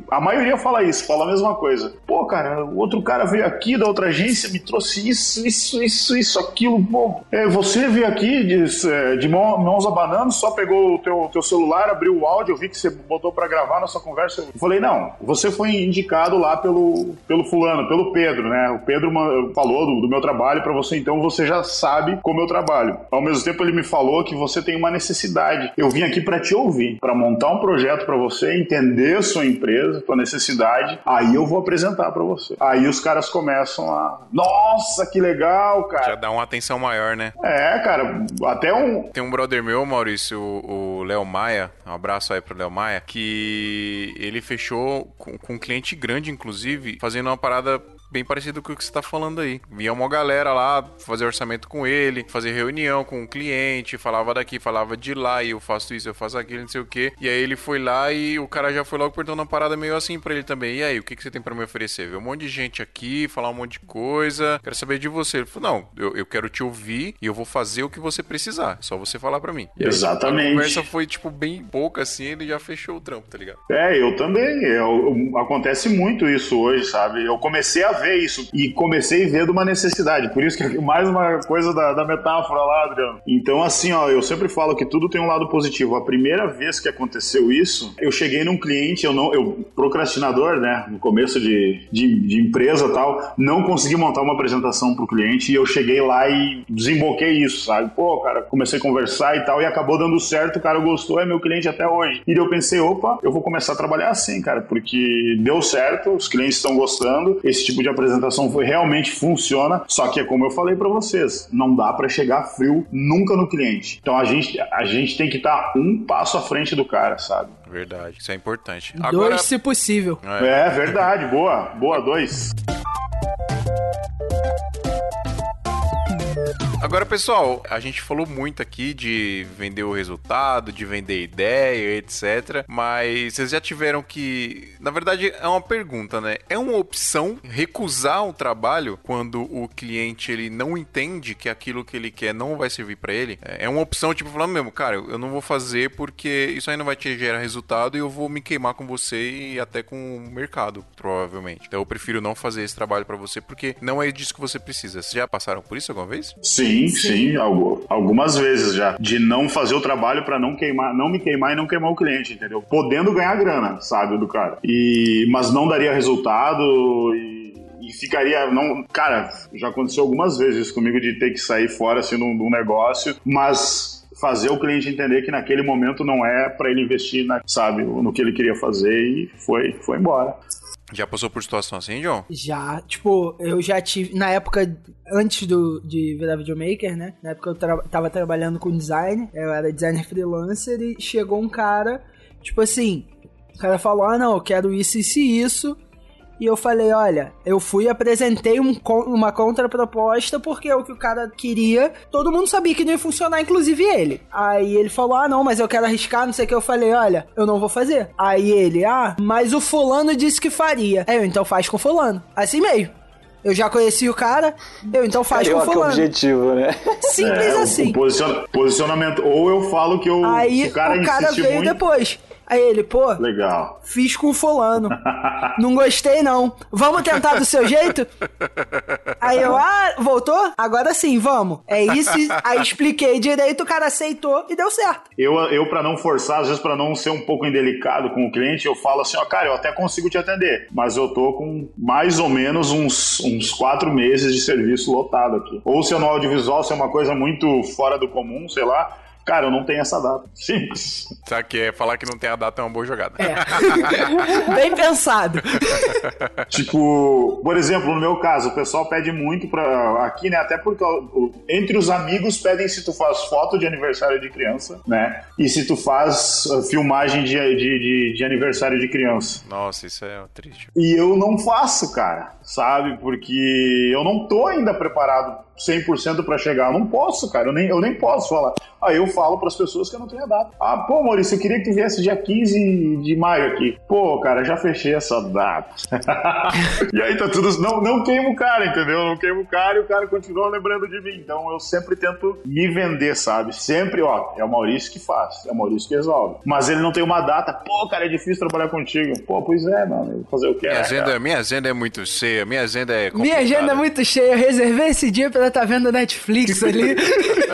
A maioria fala isso, fala a mesma coisa. Pô, cara, o outro cara veio aqui da outra agência, me trouxe isso, isso, isso, isso, aquilo. Pô, é, você veio aqui de, é, de mãos abanando, só pegou o teu, teu celular, abriu o áudio, eu vi que você botou para gravar nossa conversa. Eu falei, não, você foi indicado lá pelo, pelo fulano, pelo Pedro, né? O Pedro falou do, do meu trabalho para você, então você já sabe como eu trabalho. Ao mesmo tempo, ele me falou que você tem uma necessidade. Eu vim aqui para te ouvir, para montar um projeto para você, entender sua empresa, sua necessidade. Aí eu vou apresentar para você. Aí os caras começam a. Nossa! Nossa, que legal, cara. Já dá uma atenção maior, né? É, cara, até um. Tem um brother meu, Maurício, o Léo Maia, um abraço aí pro Léo Maia, que ele fechou com, com um cliente grande, inclusive, fazendo uma parada bem parecido com o que você tá falando aí. Via uma galera lá fazer orçamento com ele, fazer reunião com o cliente, falava daqui, falava de lá, e eu faço isso, eu faço aquilo, não sei o que. E aí ele foi lá e o cara já foi logo perguntando uma parada meio assim pra ele também. E aí, o que, que você tem para me oferecer? Ver um monte de gente aqui, falar um monte de coisa, quero saber de você. Ele falou, não, eu, eu quero te ouvir e eu vou fazer o que você precisar. É só você falar para mim. Exatamente. a conversa foi, tipo, bem pouca assim, ele já fechou o trampo, tá ligado? É, eu também. Eu, eu, acontece muito isso hoje, sabe? Eu comecei a ver isso e comecei de uma necessidade. Por isso que mais uma coisa da, da metáfora lá, Adriano. Então, assim, ó, eu sempre falo que tudo tem um lado positivo. A primeira vez que aconteceu isso, eu cheguei num cliente, eu não, eu procrastinador, né, no começo de, de, de empresa tal, não consegui montar uma apresentação pro cliente e eu cheguei lá e desemboquei isso, sabe? Pô, cara, comecei a conversar e tal e acabou dando certo, o cara gostou, é meu cliente até hoje. E eu pensei, opa, eu vou começar a trabalhar assim, cara, porque deu certo, os clientes estão gostando, esse tipo de apresentação foi, realmente funciona, só que é como eu falei para vocês, não dá para chegar frio nunca no cliente. Então a gente, a gente tem que estar tá um passo à frente do cara, sabe? Verdade, isso é importante. Dois, Agora... se possível. É. é verdade, boa, boa, dois. Agora, pessoal, a gente falou muito aqui de vender o resultado, de vender ideia, etc. Mas vocês já tiveram que. Na verdade, é uma pergunta, né? É uma opção recusar um trabalho quando o cliente ele não entende que aquilo que ele quer não vai servir para ele? É uma opção, tipo, falando mesmo, cara, eu não vou fazer porque isso aí não vai te gerar resultado e eu vou me queimar com você e até com o mercado, provavelmente. Então eu prefiro não fazer esse trabalho para você porque não é disso que você precisa. Vocês já passaram por isso alguma vez? Sim. Sim, sim, algumas vezes já. De não fazer o trabalho para não queimar, não me queimar e não queimar o cliente, entendeu? Podendo ganhar grana, sabe, do cara. E, mas não daria resultado e e ficaria. Não, cara, já aconteceu algumas vezes isso comigo de ter que sair fora assim de um negócio, mas fazer o cliente entender que naquele momento não é para ele investir, na, sabe, no que ele queria fazer e foi, foi embora. Já passou por situação assim, John? Já. Tipo, eu já tive. Na época, antes do, de virar videomaker, né? Na época eu tra tava trabalhando com design. Eu era designer freelancer e chegou um cara, tipo assim. O cara falou: Ah, não, eu quero isso, isso e isso. E eu falei, olha, eu fui apresentei um, uma contraproposta porque é o que o cara queria. Todo mundo sabia que não ia funcionar, inclusive ele. Aí ele falou, ah, não, mas eu quero arriscar, não sei o que. Eu falei, olha, eu não vou fazer. Aí ele, ah, mas o fulano disse que faria. É, então faz com fulano. Assim meio. Eu já conheci o cara, eu então faz com fulano. objetivo, né? Simples é, assim. O posicionamento, ou eu falo que eu, Aí o cara, o cara veio muito... depois. Aí ele, pô. Legal. Fiz com o fulano. não gostei, não. Vamos tentar do seu jeito? Aí eu, ah, voltou? Agora sim, vamos. É isso. Aí expliquei direito, o cara aceitou e deu certo. Eu, eu para não forçar, às vezes para não ser um pouco indelicado com o cliente, eu falo assim, ó, cara, eu até consigo te atender, mas eu tô com mais ou menos uns, uns quatro meses de serviço lotado aqui. Ou se é no audiovisual, se é uma coisa muito fora do comum, sei lá, Cara, eu não tenho essa data. Simples. Sabe que é falar que não tem a data é uma boa jogada. É. Bem pensado. tipo, por exemplo, no meu caso, o pessoal pede muito pra. Aqui, né? Até porque entre os amigos pedem se tu faz foto de aniversário de criança, né? E se tu faz uh, filmagem de, de, de, de aniversário de criança. Nossa, isso é triste. E eu não faço, cara, sabe? Porque eu não tô ainda preparado 100% para chegar. Eu não posso, cara. Eu nem, eu nem posso falar. Aí eu falo para as pessoas que eu não tenho a data. Ah, pô, Maurício, eu queria que tu viesse dia 15 de maio aqui. Pô, cara, já fechei essa data. e aí tá tudo. Não, não queimo o cara, entendeu? Não queimo o cara e o cara continua lembrando de mim. Então eu sempre tento me vender, sabe? Sempre, ó, é o Maurício que faz, é o Maurício que resolve. Mas ele não tem uma data. Pô, cara, é difícil trabalhar contigo. Pô, pois é, mano. Fazer o quê? Minha, né, agenda, minha agenda é muito cheia. Minha agenda é complicada. Minha agenda é muito cheia. Eu reservei esse dia pra tá vendo Netflix ali.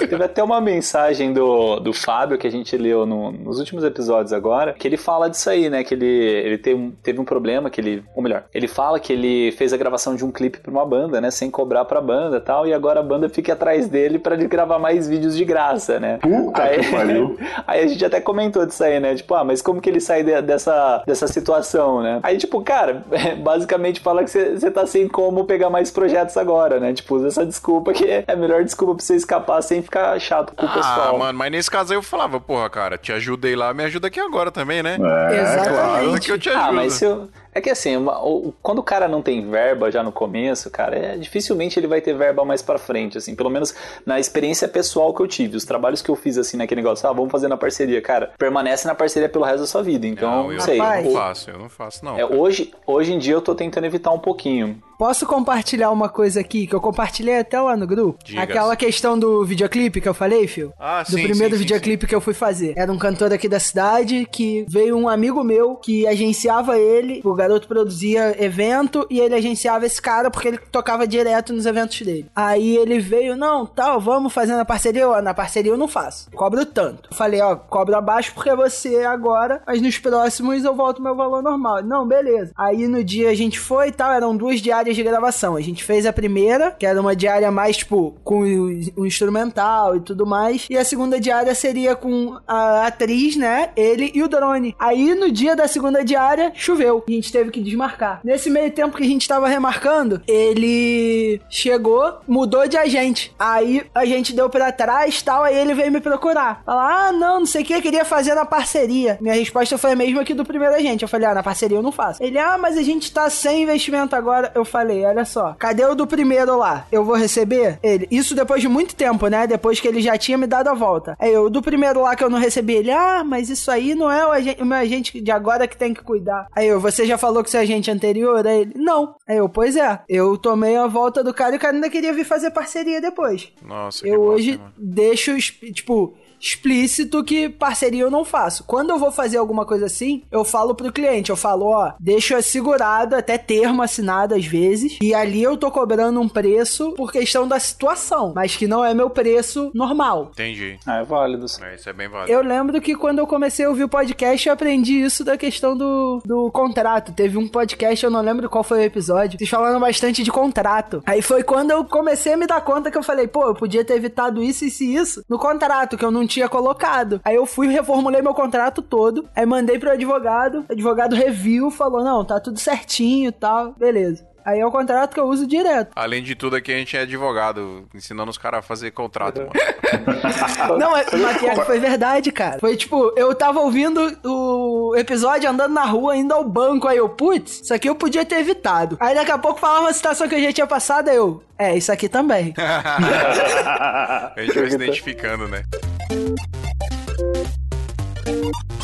Teve até uma mensagem do, do Fábio que a gente leu no, nos últimos episódios agora, que ele fala disso aí, né? Que ele, ele teve, teve um problema, que ele. Ou melhor, ele fala que ele fez a gravação de um clipe pra uma banda, né? Sem cobrar pra banda e tal, e agora a banda fica atrás dele pra ele gravar mais vídeos de graça, né? Puta aí, que pariu. Aí a gente até comentou disso aí, né? Tipo, ah, mas como que ele sai de, dessa, dessa situação, né? Aí, tipo, cara, basicamente fala que você tá sem como pegar mais projetos agora, né? Tipo, usa essa desculpa que é a melhor desculpa pra você escapar sem ficar chato com o ah, pessoal. Ah, mano, mas nesse caso aí eu falava, porra, cara, te ajudei lá, me ajuda aqui agora também, né? É, Exatamente. Claro que eu te ajudo. Ah, mas se eu, é que assim, uma, o, quando o cara não tem verba já no começo, cara, é, dificilmente ele vai ter verba mais para frente, assim, pelo menos na experiência pessoal que eu tive, os trabalhos que eu fiz assim naquele negócio, ah, vamos fazer na parceria, cara, permanece na parceria pelo resto da sua vida. Então, não, eu sei. não faço, eu não faço, não. É, hoje, hoje em dia eu tô tentando evitar um pouquinho. Posso compartilhar uma coisa aqui que eu compartilhei até lá no grupo? Digas. Aquela questão do videoclipe que eu falei, Phil? Ah, do sim, primeiro sim, videoclipe sim, que eu fui fazer. Era um cantor aqui da cidade que veio um amigo meu que agenciava ele, o garoto produzia evento e ele agenciava esse cara porque ele tocava direto nos eventos dele. Aí ele veio, não, tal, vamos fazer na parceria. Eu, na parceria eu não faço. Cobro tanto. falei, ó, cobro abaixo porque você agora, mas nos próximos eu volto meu valor normal. Não, beleza. Aí no dia a gente foi e tal, eram duas diárias diárias de gravação. A gente fez a primeira, que era uma diária mais, tipo, com o, o instrumental e tudo mais. E a segunda diária seria com a atriz, né? Ele e o drone. Aí, no dia da segunda diária, choveu. A gente teve que desmarcar. Nesse meio tempo que a gente tava remarcando, ele chegou, mudou de agente. Aí a gente deu pra trás tal, aí ele veio me procurar. Falar, ah, não, não sei o que, queria fazer na parceria. Minha resposta foi a mesma que do primeiro agente. Eu falei, ah, na parceria eu não faço. Ele, ah, mas a gente tá sem investimento agora. Eu falei, olha só, cadê o do primeiro lá? Eu vou receber? Ele, isso depois de muito tempo, né? Depois que ele já tinha me dado a volta. Aí eu, do primeiro lá que eu não recebi, ele, ah, mas isso aí não é o, agente, o meu agente de agora que tem que cuidar. Aí eu, você já falou que seu agente anterior? Aí ele, não. Aí eu, pois é, eu tomei a volta do cara e o cara ainda queria vir fazer parceria depois. Nossa, eu que hoje bosta, mano. deixo, tipo, explícito que parceria eu não faço. Quando eu vou fazer alguma coisa assim, eu falo pro cliente, eu falo, ó, deixo segurado até termo assinado às vezes, e ali eu tô cobrando um preço por questão da situação, mas que não é meu preço normal. Entendi. Ah, é válido. É, isso é bem válido. Eu lembro que quando eu comecei a ouvir o podcast, eu aprendi isso da questão do, do contrato. Teve um podcast, eu não lembro qual foi o episódio, vocês falaram bastante de contrato. Aí foi quando eu comecei a me dar conta que eu falei, pô, eu podia ter evitado isso, isso e isso no contrato, que eu não tinha colocado. Aí eu fui, reformulei meu contrato todo, aí mandei pro advogado, o advogado reviu, falou, não, tá tudo certinho e tal, beleza. Aí é o contrato que eu uso direto. Além de tudo, aqui a gente é advogado, ensinando os caras a fazer contrato, mano. Não, mas, mas que foi verdade, cara. Foi tipo, eu tava ouvindo o episódio andando na rua, indo ao banco, aí eu, putz, isso aqui eu podia ter evitado. Aí daqui a pouco falava uma situação que eu já tinha passado, aí eu, é, isso aqui também. a gente vai se identificando, né?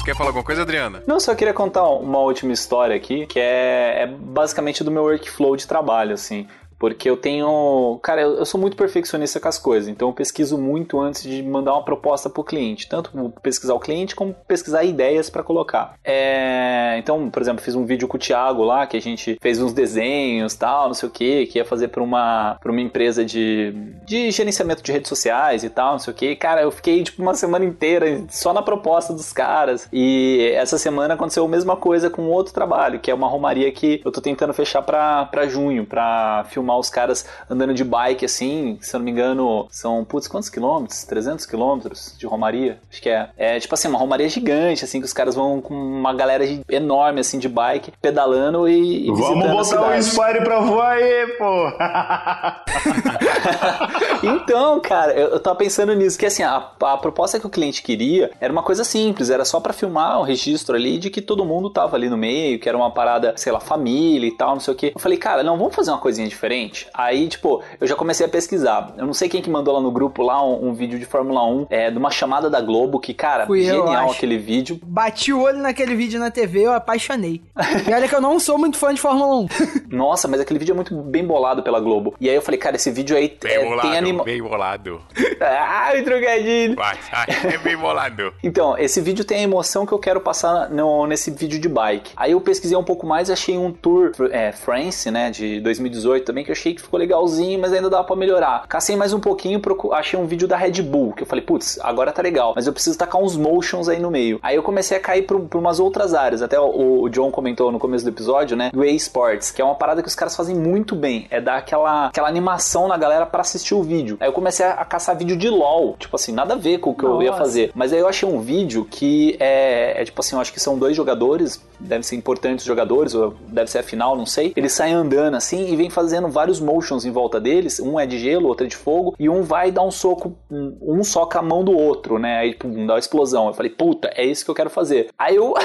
Quer falar alguma coisa, Adriana? Não, só queria contar uma última história aqui, que é, é basicamente do meu workflow de trabalho, assim. Porque eu tenho. Cara, eu, eu sou muito perfeccionista com as coisas, então eu pesquiso muito antes de mandar uma proposta para o cliente. Tanto pesquisar o cliente como pesquisar ideias para colocar. É, então, por exemplo, fiz um vídeo com o Thiago lá, que a gente fez uns desenhos tal, não sei o que, que ia fazer para uma, pra uma empresa de, de gerenciamento de redes sociais e tal, não sei o que. Cara, eu fiquei tipo uma semana inteira só na proposta dos caras. E essa semana aconteceu a mesma coisa com outro trabalho, que é uma romaria que eu tô tentando fechar para junho, para filmar os caras andando de bike, assim, se eu não me engano, são, putz, quantos quilômetros? 300 quilômetros de Romaria? Acho que é. É, tipo assim, uma Romaria gigante, assim, que os caras vão com uma galera enorme, assim, de bike, pedalando e, e Vamos botar o Inspire pra voar aí, pô! então, cara, eu, eu tava pensando nisso, que assim, a, a proposta que o cliente queria era uma coisa simples, era só para filmar um registro ali de que todo mundo tava ali no meio, que era uma parada, sei lá, família e tal, não sei o que. Eu falei, cara, não, vamos fazer uma coisinha diferente? Aí, tipo, eu já comecei a pesquisar. Eu não sei quem que mandou lá no grupo lá um, um vídeo de Fórmula 1, é, de uma chamada da Globo, que, cara, Fui eu, genial acho. aquele vídeo. Bati o olho naquele vídeo na TV, eu apaixonei. e olha que eu não sou muito fã de Fórmula 1. Nossa, mas aquele vídeo é muito bem bolado pela Globo. E aí eu falei, cara, esse vídeo aí Bem é, bolado, tem anima... bem bolado. Ai, trocadilho. Vai, vai, é bem bolado. Então, esse vídeo tem a emoção que eu quero passar no, nesse vídeo de bike. Aí eu pesquisei um pouco mais e achei um tour é, France, né, de 2018 também, que eu achei que ficou legalzinho, mas ainda dava pra melhorar. Cacei mais um pouquinho, procu- achei um vídeo da Red Bull, que eu falei, putz, agora tá legal, mas eu preciso tacar uns motions aí no meio. Aí eu comecei a cair pra, pra umas outras áreas, até o, o John comentou no começo do episódio, né, do eSports, que é uma parada que os caras fazem muito bem, é dar aquela, aquela animação na galera pra assistir o vídeo. Aí eu comecei a, a caçar vídeo de LoL, tipo assim, nada a ver com o que eu ia Nossa. fazer. Mas aí eu achei um vídeo que é, é tipo assim, eu acho que são dois jogadores, devem ser importantes jogadores, ou deve ser a final, não sei. Eles saem andando assim e vem fazendo vários motions em volta deles. Um é de gelo, outro é de fogo, e um vai dar um soco, um um soca a mão do outro, né? Aí pum, dá uma explosão. Eu falei, puta, é isso que eu quero fazer. Aí eu.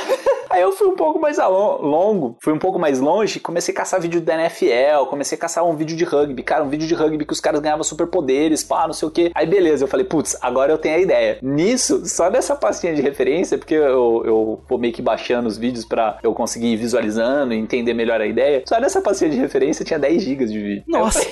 Aí eu fui um pouco mais longo, fui um pouco mais longe, comecei a caçar vídeo da NFL, comecei a caçar um vídeo de rugby, cara, um vídeo de rugby que os caras ganhavam superpoderes, pá, não sei o que. Aí beleza, eu falei, putz, agora eu tenho a ideia. Nisso, só dessa pastinha de referência, porque eu, eu vou meio que baixando os vídeos pra eu conseguir ir visualizando e entender melhor a ideia, só nessa pastinha de referência tinha 10 GB de vídeo. Nossa.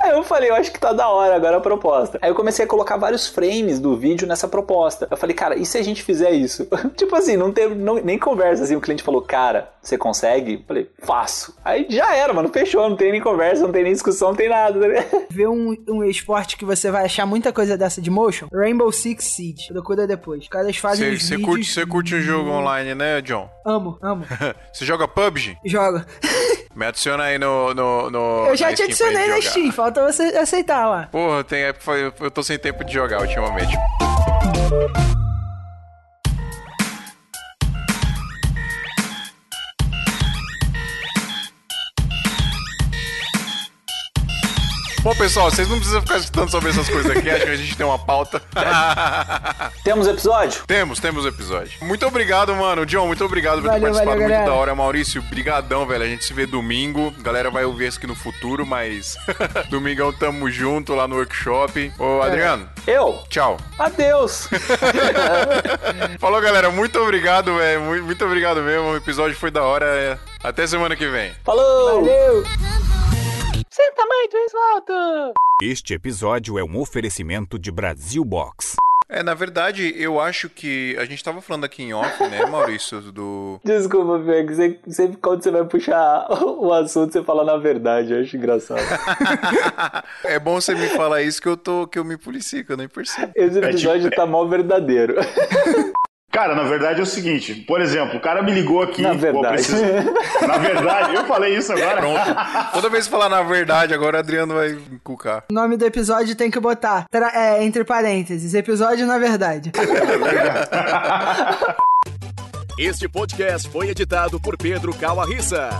Aí eu falei, eu acho que tá da hora agora a proposta. Aí eu comecei a colocar vários frames do vídeo nessa proposta. Eu falei, cara, e se a gente fizer isso? tipo assim, não teve não- nem conversa assim. O cliente falou, cara, você consegue? Eu falei, faço. Aí já era, mano, fechou. Não tem nem conversa, não tem nem discussão, não tem nada. né? Ver um, um esporte que você vai achar muita coisa dessa de motion? Rainbow Six Siege. Procura depois. Os caras fazem Você curte, cê curte o jogo online, né, John? Amo, amo. Você joga PUBG? Joga. Me adiciona aí no. no, no Eu já te adicionei na. Steam, falta você aceitar lá. Porra, tem, é, foi- eu tô sem tempo de jogar ultimamente. Bom, pessoal, vocês não precisam ficar escutando sobre essas coisas aqui. Acho que a gente tem uma pauta. Temos episódio? temos, temos episódio. Muito obrigado, mano. John, muito obrigado por ter participado. valeu, muito galera. da hora. Maurício, brigadão, velho. A gente se vê domingo. A galera vai ouvir isso aqui no futuro, mas... Domingão tamo junto lá no workshop. Ô, Adriano, Eu? tchau. Adeus! Falou, galera. Muito obrigado, velho. Muito, muito obrigado mesmo. O episódio foi da hora. é. Até semana que vem. Falou! Valeu! Senta mãe do Esmalto! Este episódio é um oferecimento de Brasil Box. É, na verdade, eu acho que a gente tava falando aqui em off, né, Maurício, do... Desculpa, Peg, sempre, sempre quando você vai puxar o assunto, você fala na verdade, eu acho engraçado. é bom você me falar isso que eu tô, que eu me policio, que eu nem percebo. Esse episódio tá mal verdadeiro. Cara, na verdade é o seguinte, por exemplo, o cara me ligou aqui. Na pô, verdade. preciso- Na verdade, eu falei isso agora. Pronto. Toda vez que falar na verdade, agora o Adriano vai encucar. O nome do episódio tem que botar, tra- é, entre parênteses, episódio na verdade. Este podcast foi editado por Pedro Calarissa.